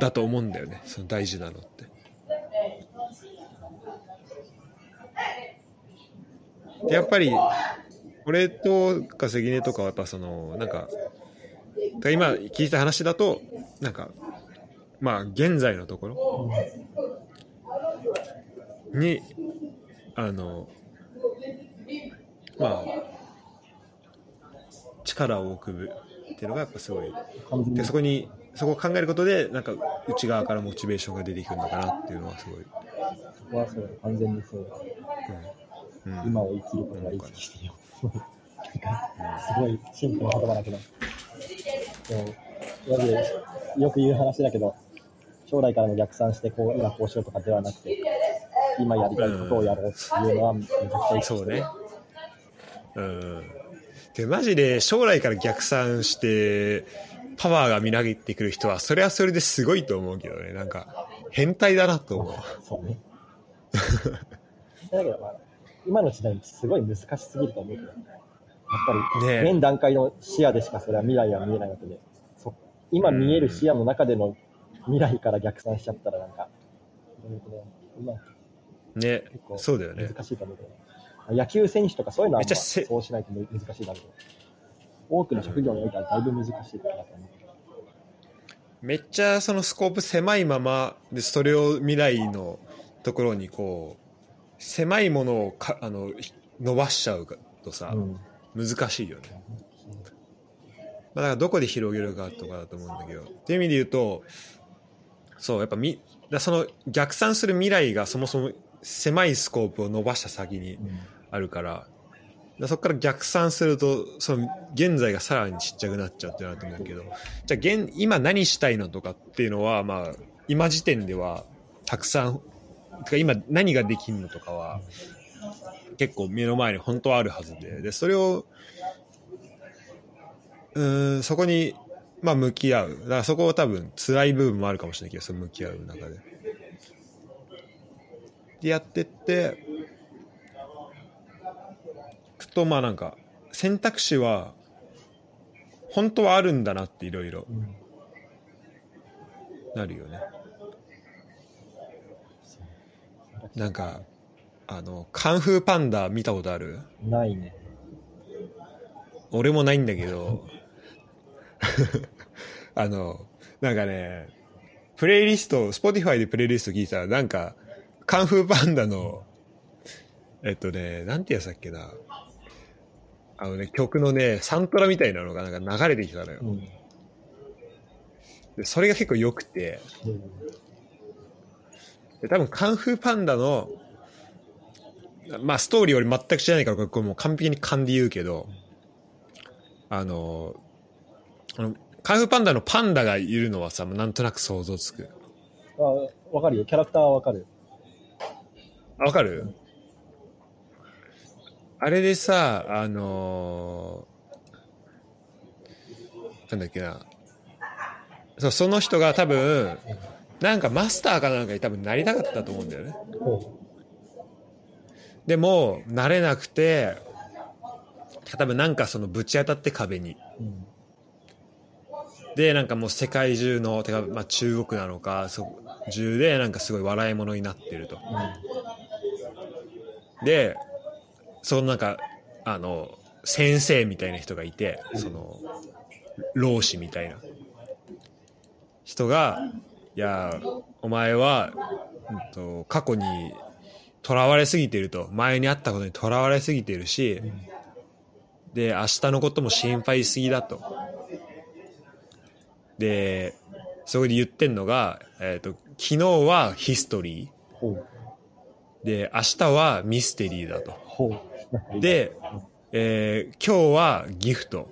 だと思うんだよねその大事なのって。でやっぱり俺とか関根とかはやっぱそのなんか今聞いた話だとなんかまあ現在のところにあのまあ力を置くっていうのがやっぱすごいでそこにそこを考えることでなんか内側からモチベーションが出てくるのかなっていうのはすごい、そこはそう、完全にそう。うんうん今を生きることが意識してるよ。すごいシンプルな言葉だけど。そうまず、よく言う話だけど、将来からの逆算して、こう、今こうしようとかではなくて、今やりたいことをやろうっていうのは、めちゃくちゃ意識してるそうね。うん。で、マジで将来から逆算して、パワーがみなぎってくる人は、それはそれですごいと思うけどね。なんか、変態だなと思う。そうね。だけど、まあ、今の時代すごい難しすぎると思うけど、やっぱり、ねえ現段階の視野でしかそれは未来は見えないわけで、そ今見える視野の中での未来から逆算しちゃったらなんか、ね。そうだよね。難しいと思うけど、野球選手とかそういうのは、そうしないと難しいだろうけど、多くの職業においてはだいぶ難しいことだと思う。めっちゃそのスコープ狭いまま、で、それを未来のところにこう、狭いものをかあのひ伸ばしちゃうとさ、うん難しいよね。まあ、だからどこで広げるかとかだと思うんだけどっていう意味で言うとそうやっぱみだその逆算する未来がそもそも狭いスコープを伸ばした先にうんあるから。そこから逆算するとその現在がさらにちっちゃくなっちゃうってなると思うけど。じゃあ現今何したいのとかっていうのはまあ今時点ではたくさんか今何ができるのとかは結構目の前に本当はあるはずで。でそれをうんそこにまあ向き合う。だからそこを多分辛い部分もあるかもしれないけどその向き合う中で。でやってってくとまあなんか選択肢は本当はあるんだなっていろいろうんなるよね。なんかあのカンフーパンダ見たことある？ないね。俺もないんだけど。あのなんかねプレイリスト Spotify でプレイリスト聞いたらなんかカンフーパンダのえっとねなんてやつだっけな？あのね曲のねサントラみたいなのがなんか流れてきたのようん。でそれが結構良くてで多分カンフーパンダのまあストーリー俺全く知らないからこれもう完璧に勘で言うけどあのあのカンフーパンダのパンダがいるのはさなんとなく想像つくあわかるよ。キャラクターはわかる。あわかる？あれでさあのなんだっけな。そうその人が多分なんかマスターかなんかに多分なりたかったと思うんだよね。ほでもなれなくて多分なんかそのぶち当たって壁に。う。うん。でなんかもう世界中のてか、まあ、中国なのかそ中でなんかすごい笑い物になってると。でそのなんかあの先生みたいな人がいてその老師みたいな。人が「いやお前は、うん、と過去にとらわれすぎてると。前にあったことにとらわれすぎてるしで明日のことも心配しすぎだと。でそこで言ってんのが、えー、と昨日はヒストリ。ー。で明日はミステリーだと。ほう。で、えー今日はギフト。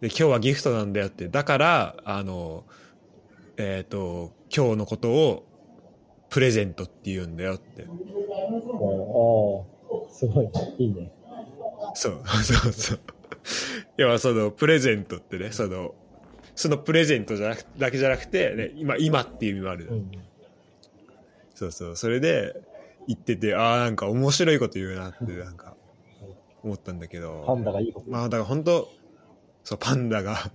で今日はギフトなんだよって。だからあのえっ、と今日のことをプレゼントって言うんだよって。おおすごい。いいね。そうそう そう。いやそのプレゼントってねそのそのプレゼントじゃなくだけじゃなくて、ね、今今っていう意味もある、うん。そうそう。それで言っててああなんか面白いこと言うなってなんか思ったんだけど。パンダがいいこと。まあだから本当そうパンダが。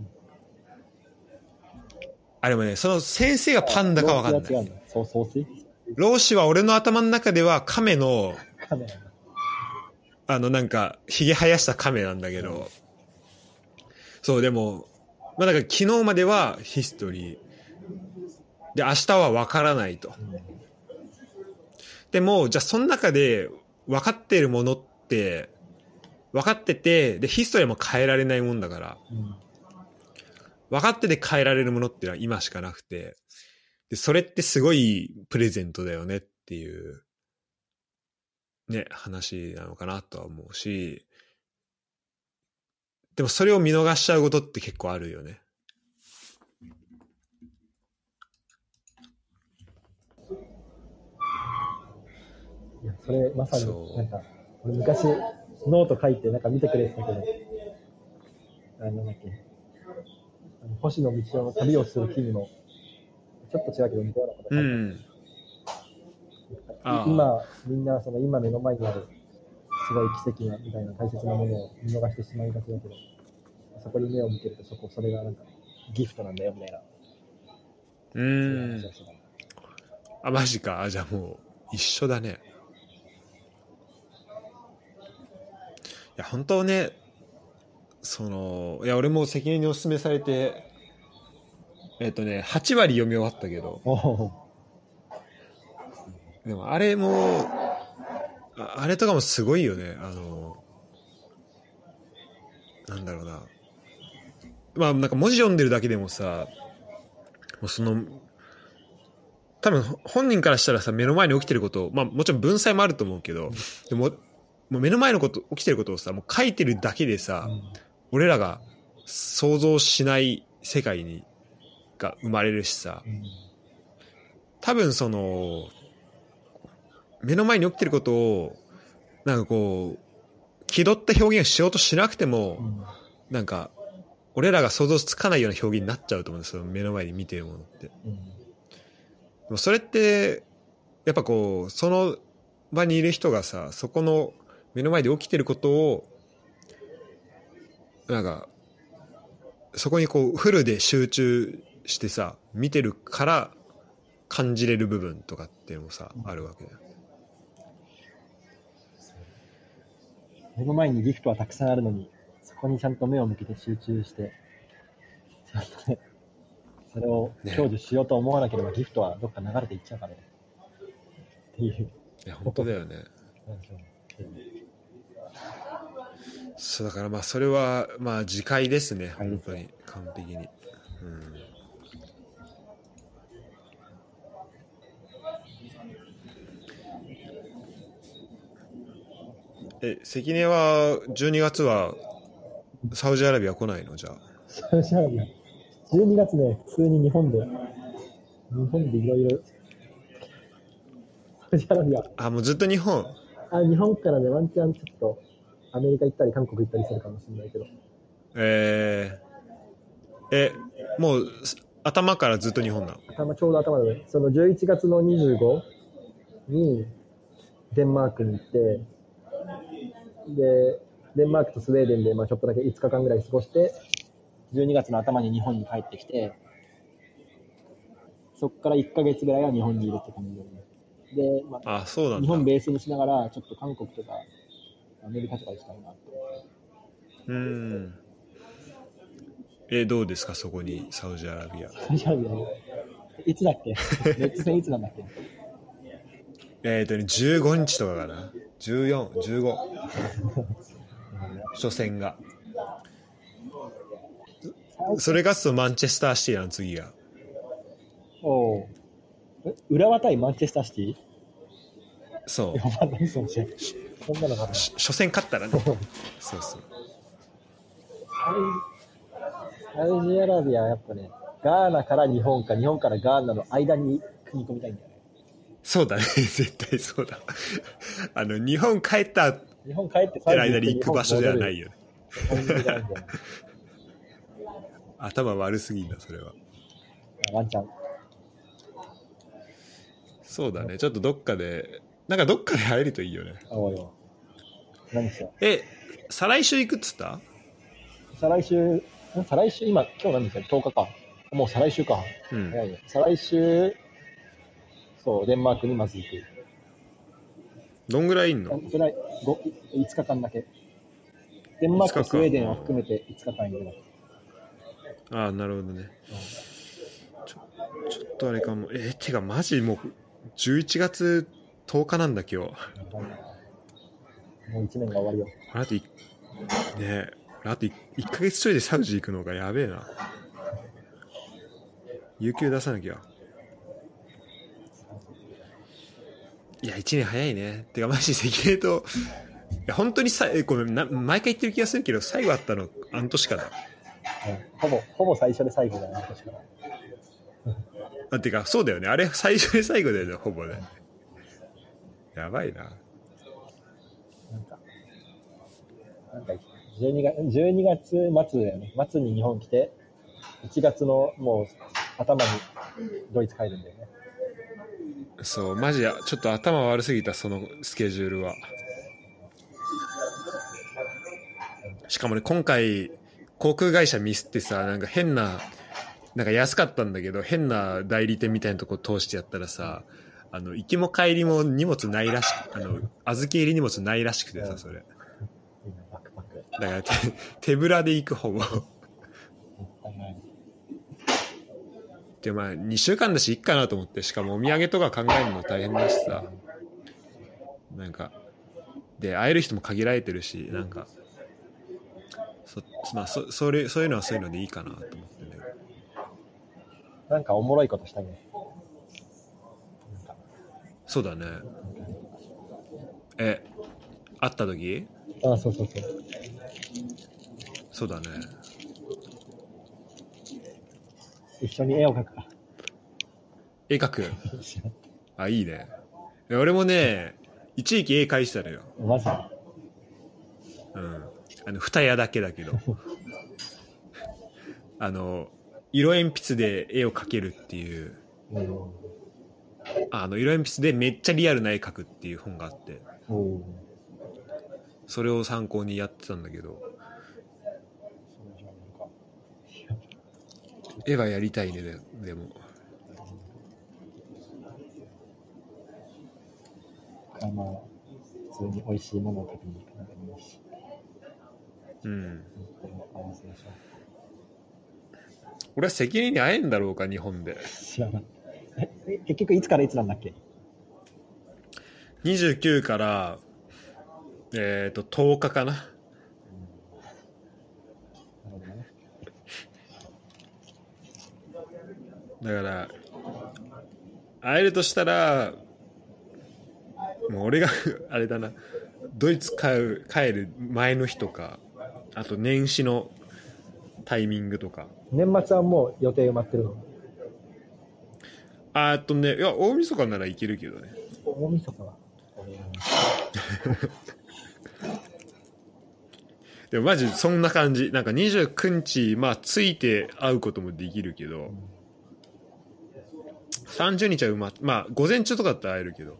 あれもねその先生がパンダかわかんない。違うの。そう、総帥老子は俺の頭の中では亀のカメラ。あのなんかひげ生やした亀なんだけど。そうでもまあだから昨日まではヒストリー。で明日は分からないとでもじゃあその中で分かっているものって分かっててでヒストリーも変えられないもんだからうん。分かってて変えられるものっていうのは今しかなくて、で、それってすごいプレゼントだよねっていう、ね、話なのかなとは思うし、でもそれを見逃しちゃうことって結構あるよね。いや、それまさそに、うなんか、俺昔、ノート書いて、なんか見てくれてたけど、あの、なんだっけ、あの星野道夫の旅をする君も、ちょっと違うけど似たようなこと書いてうん。今、みんな、その今目の前にある、すごい奇跡な、みたいな大切なものを見逃してしまいがちだけど、そこに目を向けると、そこ、それがなんか、ギフトなんだよ、みたいな。うんあ、マジか。あ、じゃあもう一緒だね。や、本当ね、その、いや、俺も責任にお勧めされて、えっ、とね、8割読み終わったけど、でもあれも、ああれとかもすごいよね。あの、なんだろうな。まあなんか文字読んでるだけでもさ、もうその、多分本人からしたらさ、目の前に起きてることを、まあもちろん文才もあると思うけど、でも、もう目の前のこと、起きてることをさ、もう書いてるだけでさ、俺らが想像しない世界に、が生まれるしさ、多分その目の前に起きてることをなんかこう気取った表現をしようとしなくても、なんか俺らが想像つかないような表現になっちゃうと思うんですよ目の前に見てるものって。でもそれってやっぱこうその場にいる人がさそこの目の前で起きてることをなんかそこにこうフルで集中してさ見てるから感じれる部分とかっていうのもさ、あるわけだよ。目の前にギフトはたくさんあるのに、そこにちゃんと目を向けて集中して、ちゃんとね、それをね享受しようと思わなければギフトはどっか流れていっちゃうからね。っていう。いや本当だよね。そうだからまあそれはまあ自戒ですね戒です本当に完璧に。うん。え関根は12月はサウジアラビア来ないの？じゃあ。サウジアラビア。12月ね、普通に日本で、日本でいろいろ、サウジアラビア。あもうずっと日本？あ、日本からね、ワンチャンちょっと、アメリカ行ったり、韓国行ったりするかもしれないけど。えー、えもうす頭からずっと日本なの？頭ちょうど頭で、その11月の25にデンマークに行って、で、デンマークとスウェーデンで、まあ、ちょっとだけ5日間ぐらい過ごして、12月の頭に日本に帰ってきて、そこから1ヶ月ぐらいは日本にいるって感じで、ね、で、まあ、あそうなんだ。日本ベースにしながら、ちょっと韓国とかアメリカとか行きたいなって。うん。えどうですか？そこにサウジアラビア。サウジアラビア？ねいつだっけ？レッツ戦いつなんだっけ？えっ、とね15日とかかな。1415 初戦が。それがつとマンチェスターシティなの？次が。おう。え浦和対マンチェスターシティ？そう。やばい、何その試合。そんなのが初戦勝ったらね そうそうサウジアラビアはやっぱね、ガーナから日本か、日本からガーナの間に組み込みたいんだよね。そうだね、絶対そうだ。あの、日本帰ったっ日本帰って間に行く場所じゃないよね。頭悪すぎんだ、それは。ワンチャン。そうだね、ちょっとどっかで、なんかどっかで会えるといいよね。何しよえ、再来週行くっつった？う。再来週、ん？再来週、今、今日何ですか ?10 日か。もう再来週か。うん。早いね。再来週、そう、デンマークにまず行く。どんぐらいいんの？それはご5日間だけ。デンマークと5スウェーデンを含めて5日間いるの。ああ、なるほどね。ちょちょっとあれかも。えーてかマジもう11月10日なんだ今日。もう1年が終わるよ。あといねえ、あと 1, ヶ月ちょいでサウジ行くのがやべえな。有給出さなきゃ。いや、1年早いね。てか、マジ関根と、いや、本当にさ、えごめんな、毎回言ってる気がするけど、最後会ったの、あの年かだ。うんほぼ、ほぼ最初で最後だね、確かあ、てか、そうだよね。あれ、最初で最後だよね、ほぼね。やばいな。なんか、なんか、12月、12月末だよね。末に日本来て、1月のもう頭にドイツ帰るんだよね。そう、マジや、ちょっと頭悪すぎた、そのスケジュールは。しかもね、今回、航空会社ミスってさ、なんか変な、なんか安かったんだけど、変な代理店みたいなとこ通してやったらさ、あの、行きも帰りも荷物ないらしく、あの、預け入り荷物ないらしくてさ、それ。みんなバックパック。だから手、手ぶらで行くほぼ。で、まあ、2週間だし、いっかなと思って、しかもお土産とか考えるの大変だしさ、なんか、で、会える人も限られてるし、なんか、そまあ、そそれそういうのはそういうのでいいかなと思ってね。なんかおもろいことしたいね。そうだね。え、会った時？ああ、そうそうそう。そうだね。一緒に絵を描くか。絵描く？あ、いいね。俺もね、一時期絵描いてたのよ。まず、うん。あの、二重だけだけど。あの、色鉛筆で絵を描けるっていう、うん。あの、色鉛筆でめっちゃリアルな絵描くっていう本があって、うん。それを参考にやってたんだけど、そうじゃあなんか、絵はやりたいね、ででも。普通に美味しいものを食べに行くのでもいいし、うん。俺は責任に会えんだろうか、日本で。う。知らない。え、え結局いつからいつなんだっけ？29から、えっ、と、10日かな。なるほどね。だから、会えるとしたら、もう俺が、あれだな、ドイツ帰る帰る前の日とか、あと年始のタイミングとか。年末はもう予定埋まってるの？あーっとね、いや、大晦日ならいけるけどね。大晦日は？でもマジそんな感じ。なんか29日、まあ、ついて会うこともできるけど、30日は埋まっまあ、午前中とかだったら会えるけど。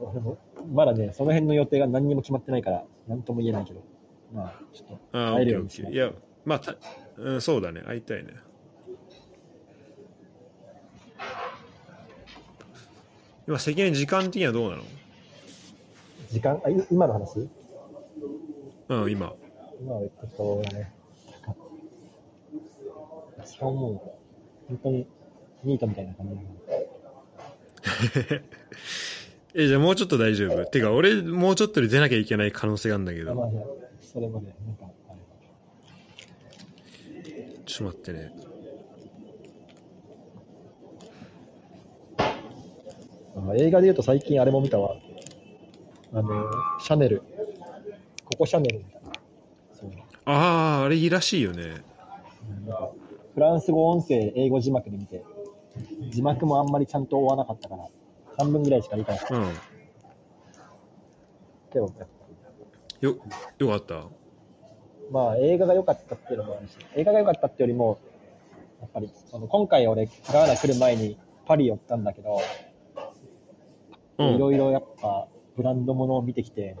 俺もまだね、その辺の予定が何にも決まってないから、何とも言えないけど、まあ、ちょっと、会えるようにしないや、まあ、たうん、そうだね。会いたいね。今、関根時間的にはどうなの？時間、あい今の話？うん、今。今は適当だね。しかももう、本当に、ニートみたいな感じだなえ、じゃあもうちょっと大丈夫てか、俺、もうちょっとで出なきゃいけない可能性があるんだけど。まあ、それまで、なんか、あれちょっと待ってね。あ映画で言うと最近あれも見たわ。あの、シャネル。ここシャネルみたいな。ああ、あれいいらしいよね。なんかフランス語音声、英語字幕で見て、字幕もあんまりちゃんと追わなかったから、半分ぐらいしか理解しないうん。けど、よ、よかった。まあ映画が良かったっていうのもあるし、映画が良かったってよりも、やっぱり、その今回俺、ガーナ来る前にパリ寄ったんだけど、うんいろいろやっぱブランドものを見てきて、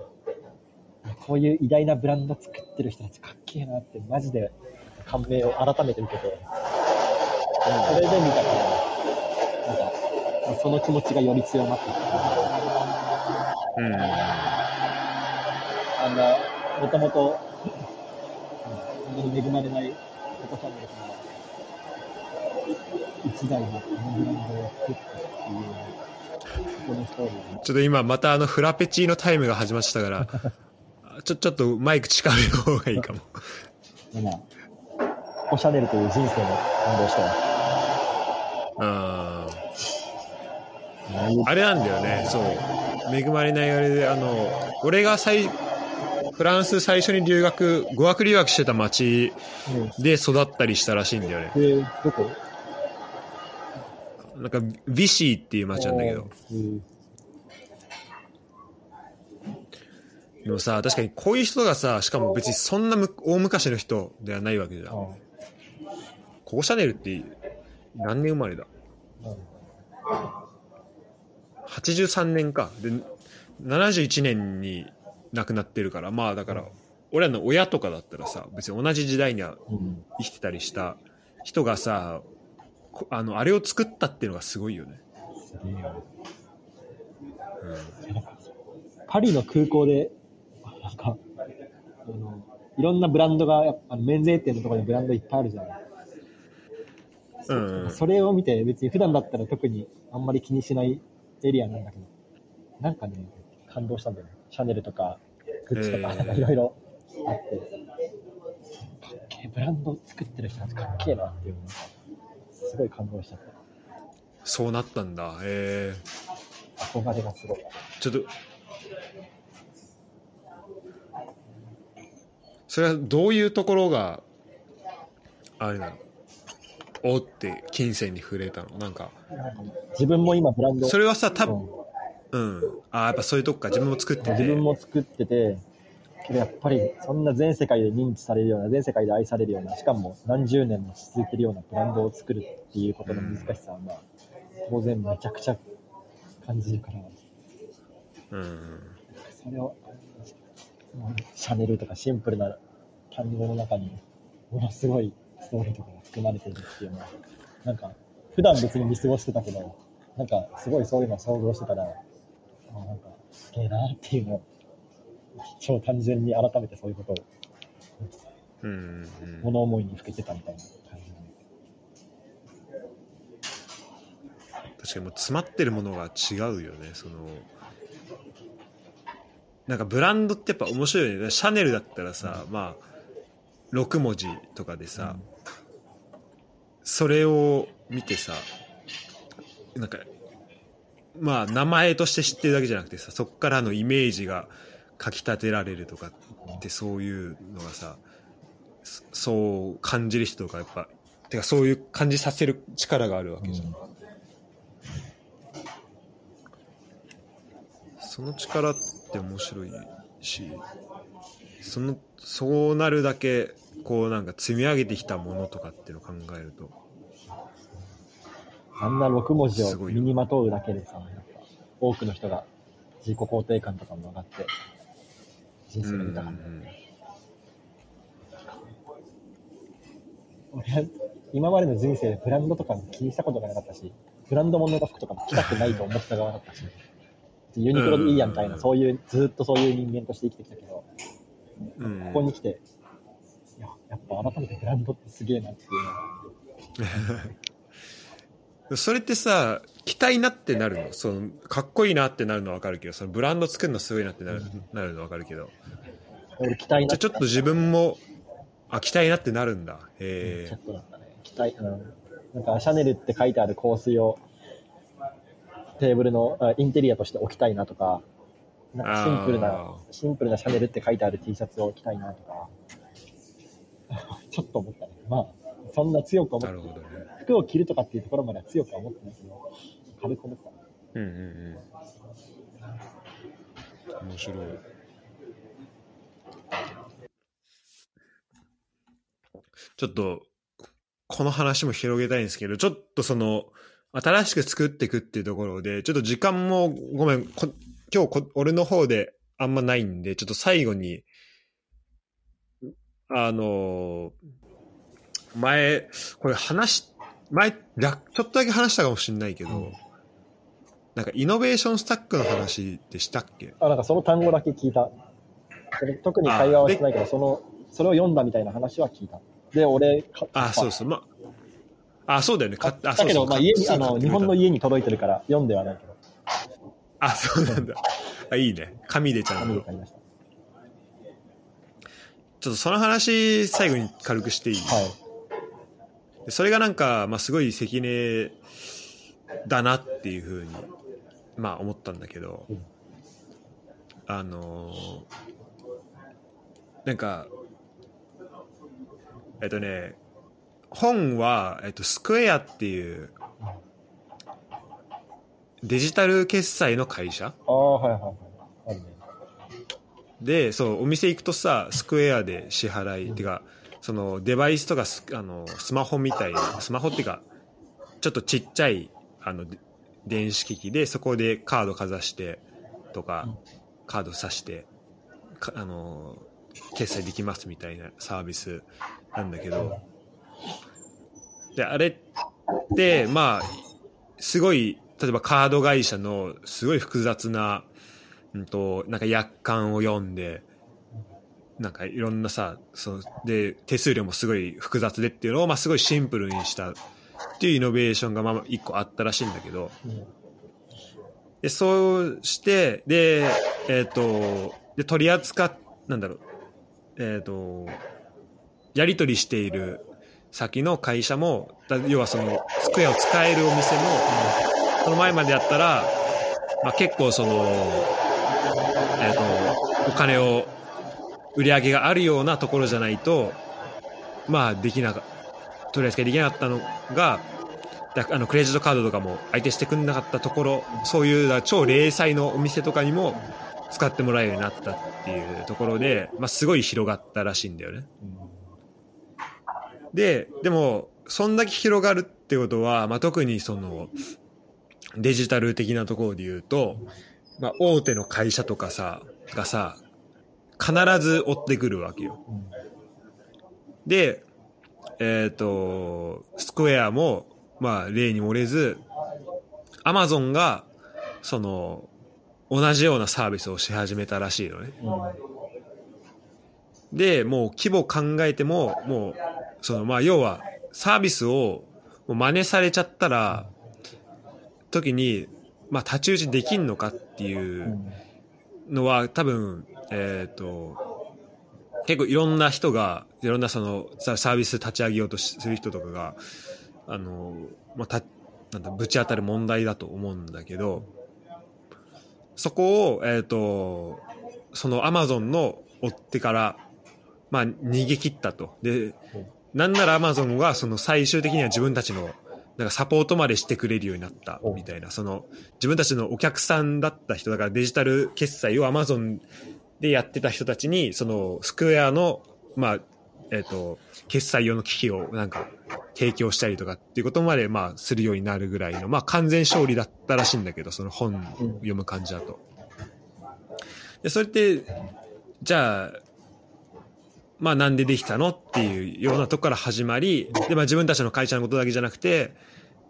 こういう偉大なブランド作ってる人たちかっけえなって、マジで感銘を改めて受けて、それで見たから、なんか、その気持ちがより強まっていった。うん。あんな、もともと、うん本当に恵まれないココチャンネルさんが、一台のブランドを作ったっていう、ちょっと今またあのフラペチーノタイムが始まってたから、ちょ、ちょっとマイク近めの方がいいかも。でまあ、ココシャネルという人生の感動したわ。あーああれなんだよね、そう。恵まれないあれで、あの、俺が最、フランス最初に留学、語学留学してた町うんで育ったりしたらしいんだよね。えー、どこ？なんか、ビシーっていう町なんだけど。えーでもさ、確かにこういう人がさ、しかも別にそんなむ大昔の人ではないわけじゃん。あココシャネルって何年生まれだ？あうん ?83 年か。で、71年に亡くなってるから、まあだから、俺らの親とかだったらさ、別に同じ時代にはうん生きてたりした人がさ、こあの、あれを作ったっていうのがすごいよね。うん。パリの空港で、なんか、あの、いろんなブランドが、やっぱあの免税店のところにブランドいっぱいあるじゃない。うんうんそれを見て、別に普段だったら特にあんまり気にしないエリアなんだけど、なんかね、感動したんだよね。シャネルとか、グッチとか、えーなんかいろいろあって、かっけえ、ブランド作ってる人たちかっけえなっていうのが、すごい感動しちゃっそうなったんだ。えた。憧れがすごい。ー、ちょっと、それはどういうところが、あれなの？おって金銭に触れたのなんか、自分も今ブランド、それはさ、多う分、んうん。ああ、やっぱそういうとこか。自分も作ってて。自分も作ってて、けどやっぱりそんな全世界で認知されるような、全世界で愛されるような、しかも何十年も続いてるようなブランドを作るっていうことの難しさは、まあ、当然めちゃくちゃ感じるから、うん。それを、シャネルとかシンプルな単語の中に、ものすごいストーリーとかが含まれているっていうのは、なんか、普段別に見過ごしてたけど、なんか、すごいそういうのを想像してたら、あなんか、すげえなっていうのを、超単純に改めてそういうことを、うんうんうん。物思いにふけてたみたいな感じで。確かにもう詰まってるものが違うよねそのなんかブランドってやっぱ面白いよねシャネルだったらさ、まあ6文字とかでさ、それを見てさなんかまあ名前として知ってるだけじゃなくてさそこからのイメージがかき立てられるとかってそういうのがさそそう感じる人とかやっぱてかそういう感じさせる力があるわけじゃん、その力って面白いしそのそうなるだけこうなんか積み上げてきたものとかっていうのを考えると。あんな6文字を身にまとうだけでさ、多くの人が自己肯定感とかも上がって、人生が豊かになる。俺は今までの人生でブランドとかも気にしたことがなかったし、ブランド物の服とかも着たくないと思った側だったし、ユニクロでいいやみたいな、うん。そういう、ずっとそういう人間として生きてきたけど、うんここに来て、いや、やっぱ改めてブランドってすげえなっていう それってさ期待なってなるの？そのかっこいいなってなるのは分かるけどそのブランド作るのすごいなってなる,、なるの分かるけど。俺期待なじゃあちょっと自分もあ期待なってなるんだ。へちょえっとだったね。期待、うん。なんか、シャネルって書いてある香水をテーブルのあインテリアとして置きたいなとか、なんかシンプルなあ、シンプルなシャネルって書いてある T シャツを着たいなとか、ちょっと思ったね。まあ、そんな強く思ってね。服を着るとかっていうところまでは強くは思ってないけど、軽く思った。うんうんうん。面白い。ちょっと、この話も広げたいんですけど、ちょっとその、新しく作っていくっていうところで、ちょっと時間もごめん、こ今日こ俺の方であんまないんで、ちょっと最後に、あの、前、これ話、前、らちょっとだけ話したかもしれないけど、うんなんかイノベーションスタックの話ってしたっけ？あ、なんかその単語だけ聞いた。特に会話はしてないけど、その、それを読んだみたいな話は聞いた。で、俺、かあ、そうそう。まあ、あ、そうだよね。かあ、だけど、まあ家に、かあの、日本の家に届いてるから、読んではないけど、あ、そうなんだ。あ、いいね。紙でちゃんとちょっとその話、最後に軽くしていい、た。はい。でそれがなんか、まあ、すごい関根だなっていうふうに、まあ、思ったんだけど、うんあのーなんか、えっとね、本は、えっと、スクエアっていう、デジタル決済の会社？ああ、はいはいはい。あるね。で、そう、お店行くとさ、スクエアで支払い、てか、そのデバイスとかスあのスマホみたいな、スマホっていうか、ちょっとちっちゃいあので電子機器で、そこでカードかざしてとか、うんカード挿して、かあの、決済できますみたいなサービスなんだけど、で、あれって、まあ、すごい、例えばカード会社のすごい複雑な、うんと、なんか約款を読んで、なんかいろんなさ、そので、手数料もすごい複雑でっていうのを、まあすごいシンプルにしたっていうイノベーションがまあ一個あったらしいんだけど、で、そうして、で、えっ、と、で、取り扱っ、なんだろう、えっ、と、やり取りしている先の会社も、だ要はその、スクエアを使えるお店も、その前までやったら、まあ、結構その、えっ、と、お金を、売り上げがあるようなところじゃないと、まあ、できなか取り扱いできなかったのが、だあのクレジットカードとかも相手してくれなかったところそういう超零細のお店とかにも使ってもらえるようになったっていうところで、まあ、すごい広がったらしいんだよね。ででもそんだけ広がるってことは、まあ、特にそのデジタル的なところで言うと、まあ、大手の会社とかさがさ必ず追ってくるわけよ。で、えっ、と、スクエアも、まあ、例に漏れず、アマゾンが、その、同じようなサービスをし始めたらしいのね。で、もう規模考えても、もう、その、まあ、要は、サービスを真似されちゃったら、時に、まあ、太刀打ちできんのかっていううんのは多分、えっ、と、結構いろんな人が、いろんなそのササービス立ち上げようとしする人とかが、あの、まあ、た、なんだ、ぶち当たる問題だと思うんだけど、そこを、えっ、と、そのアマゾンの追ってから、まあ、逃げ切ったと。で、なんならアマゾンはその最終的には自分たちのなんかサポートまでしてくれるようになったみたいな、その自分たちのお客さんだった人だからデジタル決済をアマゾンでやってた人たちに、そのスクエアの、まあ、えっ、と、決済用の機器をなんか提供したりとかっていうことまでまあするようになるぐらいの、まあ完全勝利だったらしいんだけど、その本読む感じだと。で、それって、じゃあ、まあなんでできたのっていうようなとこから始まり、で、まあ自分たちの会社のことだけじゃなくて、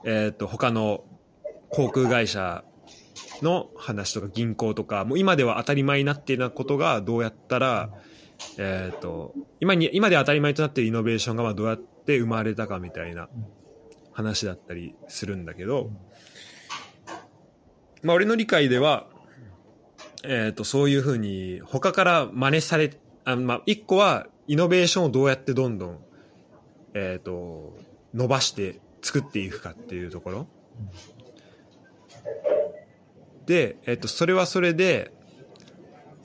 えっ、と、他の航空会社の話とか銀行とか、もう今では当たり前になっているようなことがどうやったら、えっ、と、今に、今で当たり前となっているイノベーションがまあどうやって生まれたかみたいな話だったりするんだけど、まあ俺の理解では、えっ、と、そういうふうに他から真似され、あまあ一個はイノベーションをどうやってどんどん、えっ、と、伸ばして作っていくかっていうところ。で、えっ、と、それはそれで、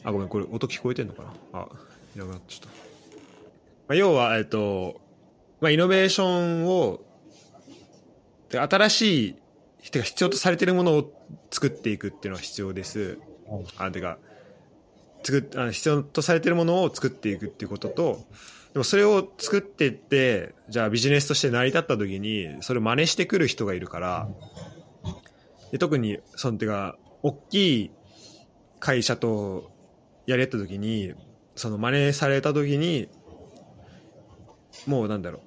あ、ごめん、これ音聞こえてんのかな？あ、いなくなっちゃった。まあ、要は、えっと、まあ、イノベーションを、で新しい、てか必要とされているものを作っていくっていうのは必要です。はいあ、てか、作っあの必要とされてるものを作っていくっていうことと、でもそれを作っていって、じゃあビジネスとして成り立った時に、それを真似してくる人がいるから、で特に、そのてか、大きい会社とやり合った時に、その真似された時に、もうなんだろう、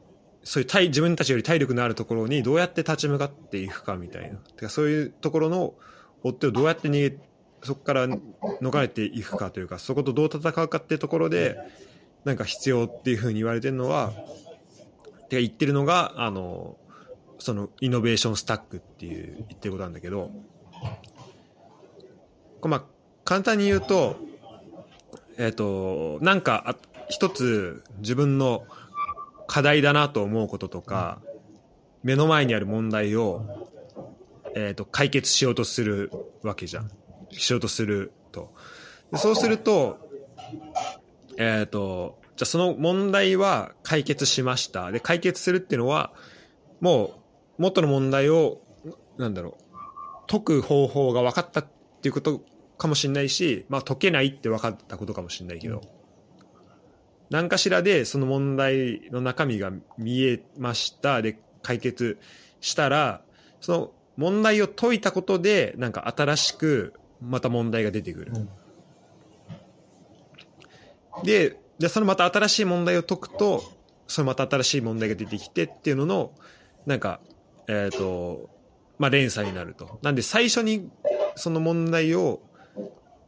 そういう体自分たちより体力のあるところにどうやって立ち向かっていくかみたいな。てかそういうところの追っ手をどうやって逃げ、そこから逃れていくかというか、そことどう戦うかっていうところで、なんか必要っていうふうに言われてるのは、て言ってるのが、あの、そのイノベーションスタックっていう言ってることなんだけど、まあ簡単に言うと、えっ、と、なんかあ一つ自分の課題だなと思うこととか、目の前にある問題を、えっ、と、解決しようとするわけじゃん。しようとすると。でそうすると、えっ、と、じゃあその問題は解決しました。で、解決するっていうのは、もう元の問題を、なんだろう、解く方法が分かったっていうことかもしれないし、まあ解けないって分かったことかもしれないけど、何かしらでその問題の中身が見えました。で、解決したら、その問題を解いたことで、なんか新しくまた問題が出てくる。うんで、じゃあそのまた新しい問題を解くと、そのまた新しい問題が出てきてっていうのの、なんか、えっ、と、まあ連鎖になると。なんで最初にその問題を、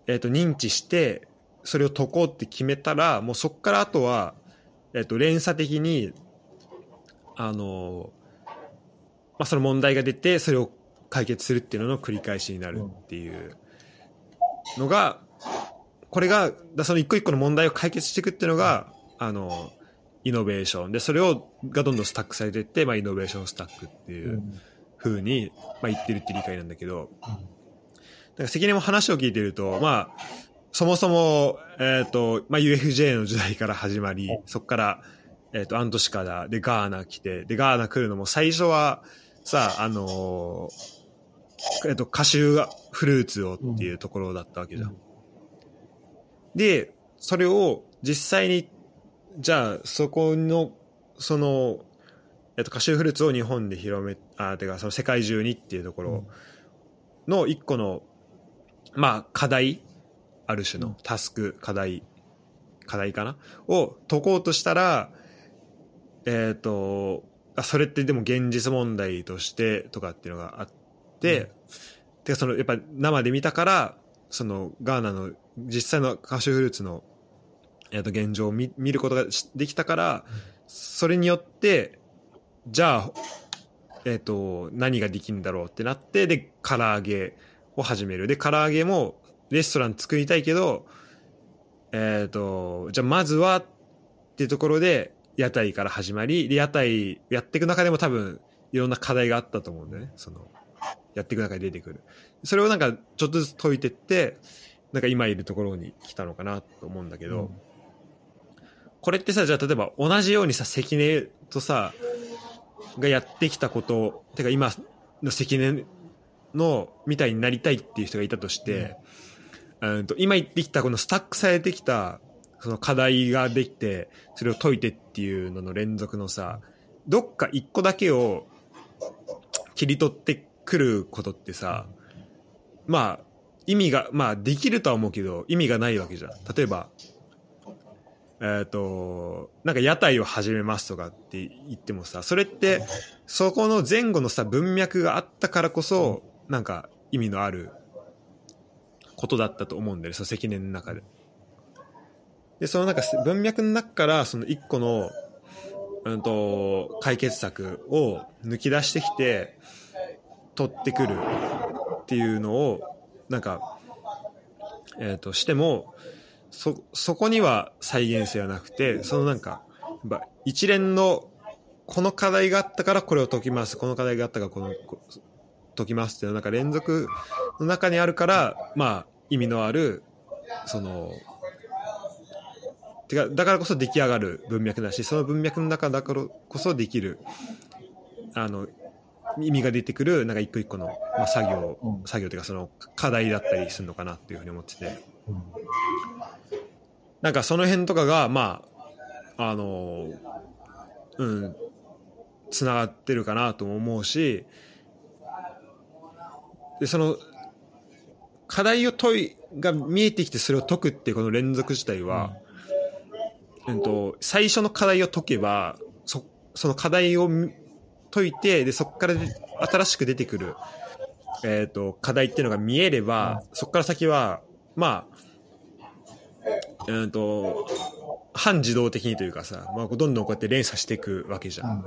えっ、と、認知して、それを解こうって決めたら、もうそこからあとは、えっ、と、連鎖的に、あの、まあその問題が出て、それを解決するっていうのの繰り返しになるっていうのが、これが、だその一個一個の問題を解決していくっていうのが、あの、イノベーション。で、それを、がどんどんスタックされていって、まあ、イノベーションスタックっていううん。ふうに、まあ、言ってるって理解なんだけど、だから関根も話を聞いてると、まあ、そもそも、えっ、と、まあ、UFJ の時代から始まり、そこから、えっ、と、アントシカだ、で、ガーナ来て、で、ガーナ来るのも最初は、さ、あのーえっ、と、カシューフルーツをっていうところだったわけじゃん。で、それを実際に、じゃあ、そこの、その、えっと、カシューフルーツを日本で広め、あ、てか、その世界中にっていうところの一個の、まあ、課題、ある種のタスク、課題、課題かな？を解こうとしたら、えっ、と、あそれってでも現実問題としてとかっていうのがあって、てかそのやっぱ生で見たからそのガーナの実際のカシューフルーツの、えー、と現状を見見ることができたからそれによってじゃあ、えー、と何ができるんだろうってなってで唐揚げを始める。で唐揚げもレストラン作りたいけどえっ、とじゃあまずはっていうところで屋台から始まりで屋台やっていく中でも多分いろんな課題があったと思うんだよね。そのやっていく中で出てくる。それをなんかちょっとずつ解いてってなんか今いるところに来たのかなと思うんだけど、これってさじゃあ例えば同じようにさ関根とさがやってきたことてか今の関根のみたいになりたいっていう人がいたとして、うん、と今言ってきたこのスタックされてきたその課題ができてそれを解いてっていうのの連続のさどっか一個だけを切り取ってくることってさまあ意味がまあできるとは思うけど意味がないわけじゃん例えばえっ、となんか屋台を始めますとかって言ってもさそれってそこの前後のさ文脈があったからこそなんか意味のあることだったと思うんだよねその積年の中で。でそのなんか文脈の中からその一個の、うん、と解決策を抜き出してきて取ってくるっていうのをなんか、えー、としてもそそこには再現性はなくてそのなんか一連のこの課題があったからこれを解きますこの課題があったからこの解きますっていうなんか連続の中にあるからまあ意味のあるそのてかだからこそ出来上がる文脈だしその文脈の中だからこそできるあの意味が出てくるなんか一個一個の、まあ、作業、うん。作業というかその課題だったりするのかなっていうふうに思ってて。うん。なんかその辺とかがまああのうんつながってるかなとも思うしでその課題を解いが見えてきてそれを解くっていうこの連続自体は、うん。と最初の課題を解けばそその課題をみ解いてでそこからで新しく出てくる、えー、と課題っていうのが見えれば、そこから先はまあうんと半自動的にというかさ、まあ、どんどんこうやって連鎖していくわけじゃん。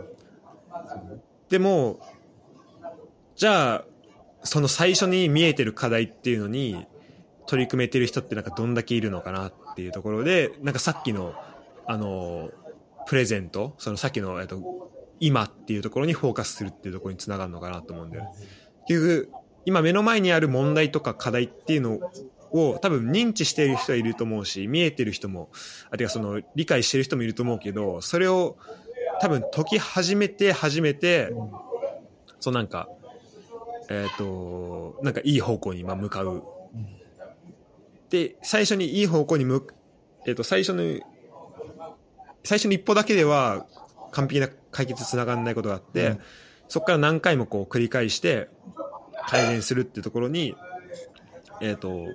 でもじゃあその最初に見えてる課題っていうのに取り組めてる人ってなんかどんだけいるのかなっていうところでなんかさっきのあのプレゼントそのさっきの、えっと、今っていうところにフォーカスするっていうところにつながるのかなと思うんだよね。結局今目の前にある問題とか課題っていうのを多分認知している人はいると思うし見えてる人もあるいはその理解してる人もいると思うけどそれを多分解き始めて初めてそうなんかえっ、となんかいい方向にまあ向かう。で最初にいい方向に向くえっ、と最初の最初の一歩だけでは完璧な解決つながらないことがあって、うん。そこから何回もこう繰り返して改善するっていうところにえっ、と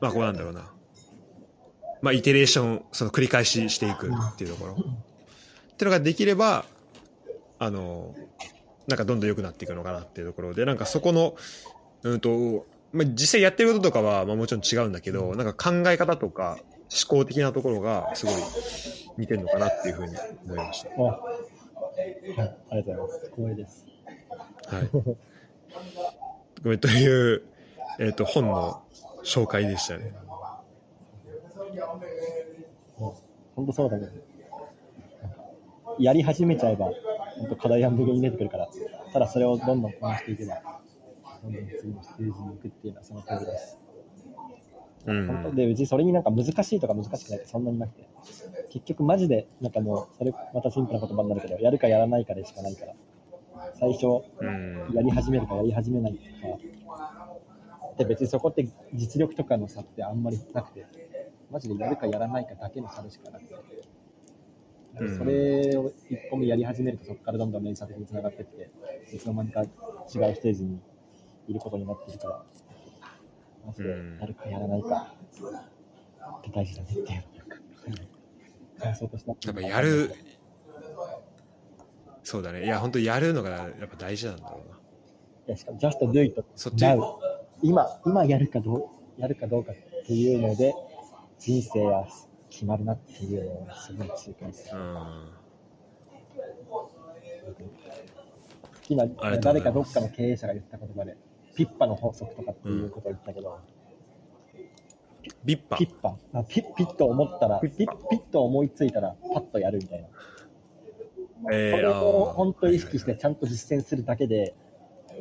まあこうなんだろうな。まあイテレーションその繰り返ししていくっていうところ、っていうのができればあのなんかどんどん良くなっていくのかなっていうところでなんかそこのうんと、まあ、実際やってることとかは、まあ、もちろん違うんだけどなんか考え方とか思考的なところがすごい似てるのかなっていうふうに思いました。あはい、ありがとうございます。光栄です。はい、ごめんという、えー、と本の紹介でしたね。本当そうだね。やり始めちゃえば、本当課題半分に出てくるから、ただそれをどんどんこなしていけば、どんどん次のステージに行くっていうのはその通りです。うん。本当で、うちそれになんか難しいとか難しくないってそんなになくて、結局マジで、なんかもう、それまたシンプルな言葉になるけど、やるかやらないかでしかないから、最初、うん。やり始めるかやり始めないか。で、別にそこって実力とかの差ってあんまりなくて、マジでやるかやらないかだけの差でしかなくて。うんそれを一歩目やり始めると、そこからどんどん連鎖的につながっていって、いつの間にか違うステージにいることになっているから、マジでうん。やるかやらないか。って大事だねっていう。感想として。やっぱやる。そうだね。いや本当やるのがやっぱ大事なんだろうな。いやしかも just do it そっち？今今やるかどうやるかどうかっていうので人生は決まるなっていうのをすごい痛感する。うん。今誰かどっかの経営者が言った言葉でピッパの法則とかっていうことを言ったけど、ビッパ。ピッパ。あピッピッと思ったらピッピッと思いついたらパッとやるみたいな。えそれをー本当に意識してちゃんと実践するだけで、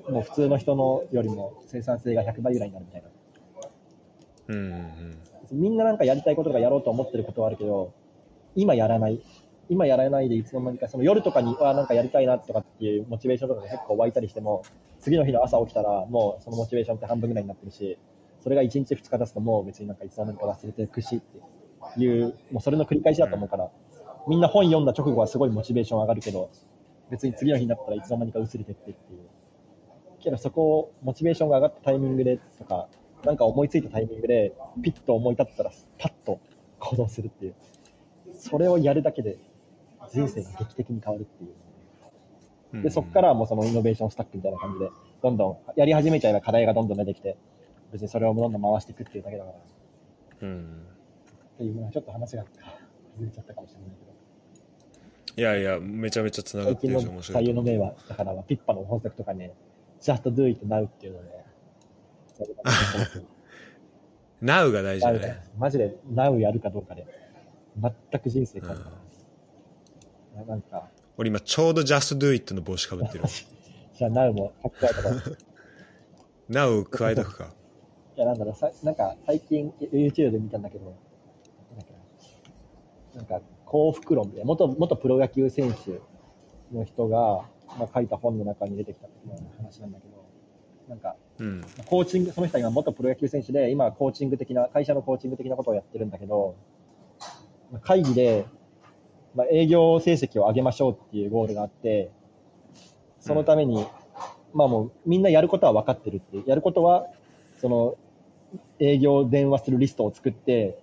もう普通の人のよりも生産性が100倍ぐらいになるみたいな。うんうんうん。みんななんかやりたいこととかやろうと思ってることはあるけど、今やらない。今やらないでいつの間にか、その夜とかに、あなんかやりたいなとかっていうモチベーションとかが結構湧いたりしても、次の日の朝起きたら、もうそのモチベーションって半分ぐらいになってるし、それが1日2日経つともう別になんかいつの間にか忘れていくしっていう、もうそれの繰り返しだと思うから、みんな本読んだ直後はすごいモチベーション上がるけど、別に次の日になったらいつの間にか薄れてってっていう。けどそこをモチベーションが上がったタイミングでとか、なんか思いついたタイミングで、ピッと思い立ったら、パッと行動するっていう。それをやるだけで、人生が劇的に変わるっていう。うんで、そこからはもうそのイノベーションスタックみたいな感じで、どんどんやり始めちゃえば課題がどんどん出てきて、別にそれをどんどん回していくっていうだけだから、っうん。ていうのはちょっと話が外れちゃったかもしれないけど。いやいやめちゃめちゃつながってるし面白い左右の銘は、だからピッパの法則とかね、just do it now っていうので、それが大事だね。マジで now やるかどうかで、全く人生変わるから。なんか、俺今ちょうど Just Do It の帽子かぶってる じゃあ now もかっこいいとか、いナウ 加えとくか。やなんだろう、さなんか最近 YouTube で見たんだけど、なんだっけななんか幸福論で、元、元プロ野球選手の人が、まあ、書いた本の中に出てきた話なんだけど、なんか、うん。コーチング、その人は今元プロ野球選手で、今はコーチング的な、会社のコーチング的なことをやってるんだけど、まあ会議で、まあ、営業成績を上げましょうっていうゴールがあって、そのために、まあもうみんなやることは分かってるって。やることは、その、営業電話するリストを作って、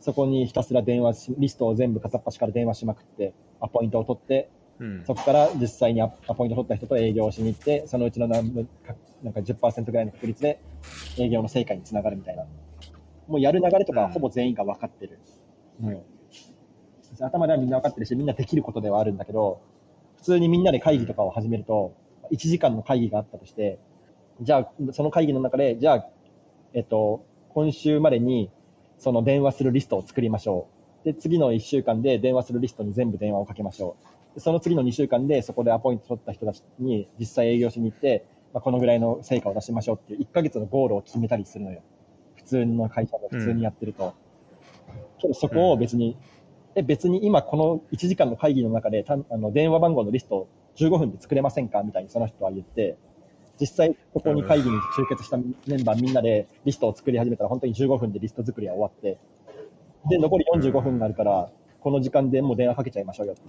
そこにひたすら電話し、リストを全部片っ端から電話しまくって、アポイントを取って、うんそこから実際にアアポイント取った人と営業をしに行って、そのうちの何分かなんか10%ぐらいの確率で営業の成果につながるみたいな。もうやる流れとかはほぼ全員が分かってるのよ。頭ではみんな分かってるし、みんなできることではあるんだけど、普通にみんなで会議とかを始めると、1時間の会議があったとして、じゃあ、その会議の中で、じゃあ、えっと、今週までに、その電話するリストを作りましょう。で、次の1週間で電話するリストに全部電話をかけましょう。でその次の2週間でそこでアポイント取った人たちに実際営業しに行って、まあ、このぐらいの成果を出しましょうっていう1ヶ月のゴールを決めたりするのよ。普通の会社で普通にやってると。けどそこを別に、え、別に今この1時間の会議の中でたあの電話番号のリスト15分で作れませんかみたいにその人は言って、実際ここに会議に集結したメンバーみんなでリストを作り始めたら本当に15分でリスト作りは終わって、で、残り45分になるから、この時間でもう電話かけちゃいましょうよって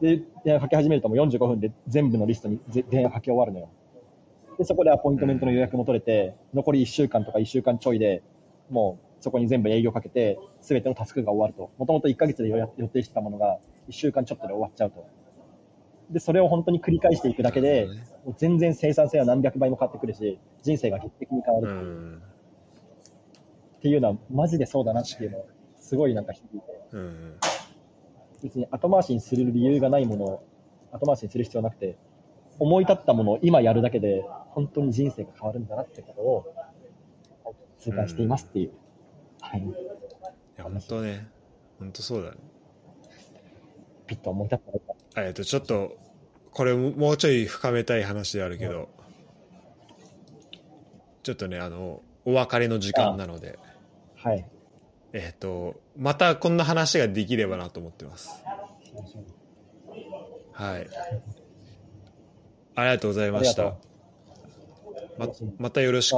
言って、で、電話かけ始めるともう45分で全部のリストに電話かけ終わるのよ。で、そこでアポイントメントの予約も取れて、残り1週間とか1週間ちょいで、もうそこに全部営業かけて、すべてのタスクが終わると。もともと1ヶ月で予定してたものが、1週間ちょっとで終わっちゃうと。で、それを本当に繰り返していくだけで、もう全然生産性は何百倍も変わってくるし、人生が劇的に変わるうっていう,、ん。っていうのは、マジでそうだなっていうのを、すごいなんか響いて。うん。別に後回しにする理由がないものを後回しにする必要なくて、思い立ったものを今やるだけで、本当に人生が変わるんだなってことを、痛感していますっていう。はい。いや、本当ね。本当そうだね。ピッと思いたえっと、ちょっと、これももうちょい深めたい話であるけど、ちょっとね、あの、お別れの時間なので、たはい。えっと、またこんな話ができればなと思ってます。はい。ありがとうございました。ままたよろしく。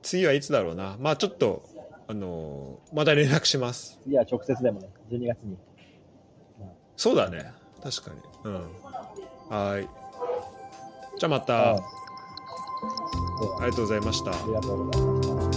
あ次はいつだろうな。まあちょっと、あのーまた連絡します。次は直接でもね、12月に。そうだね。確かに。うん。はーい。じゃあまた、あありがとうございました。ありがとうございました。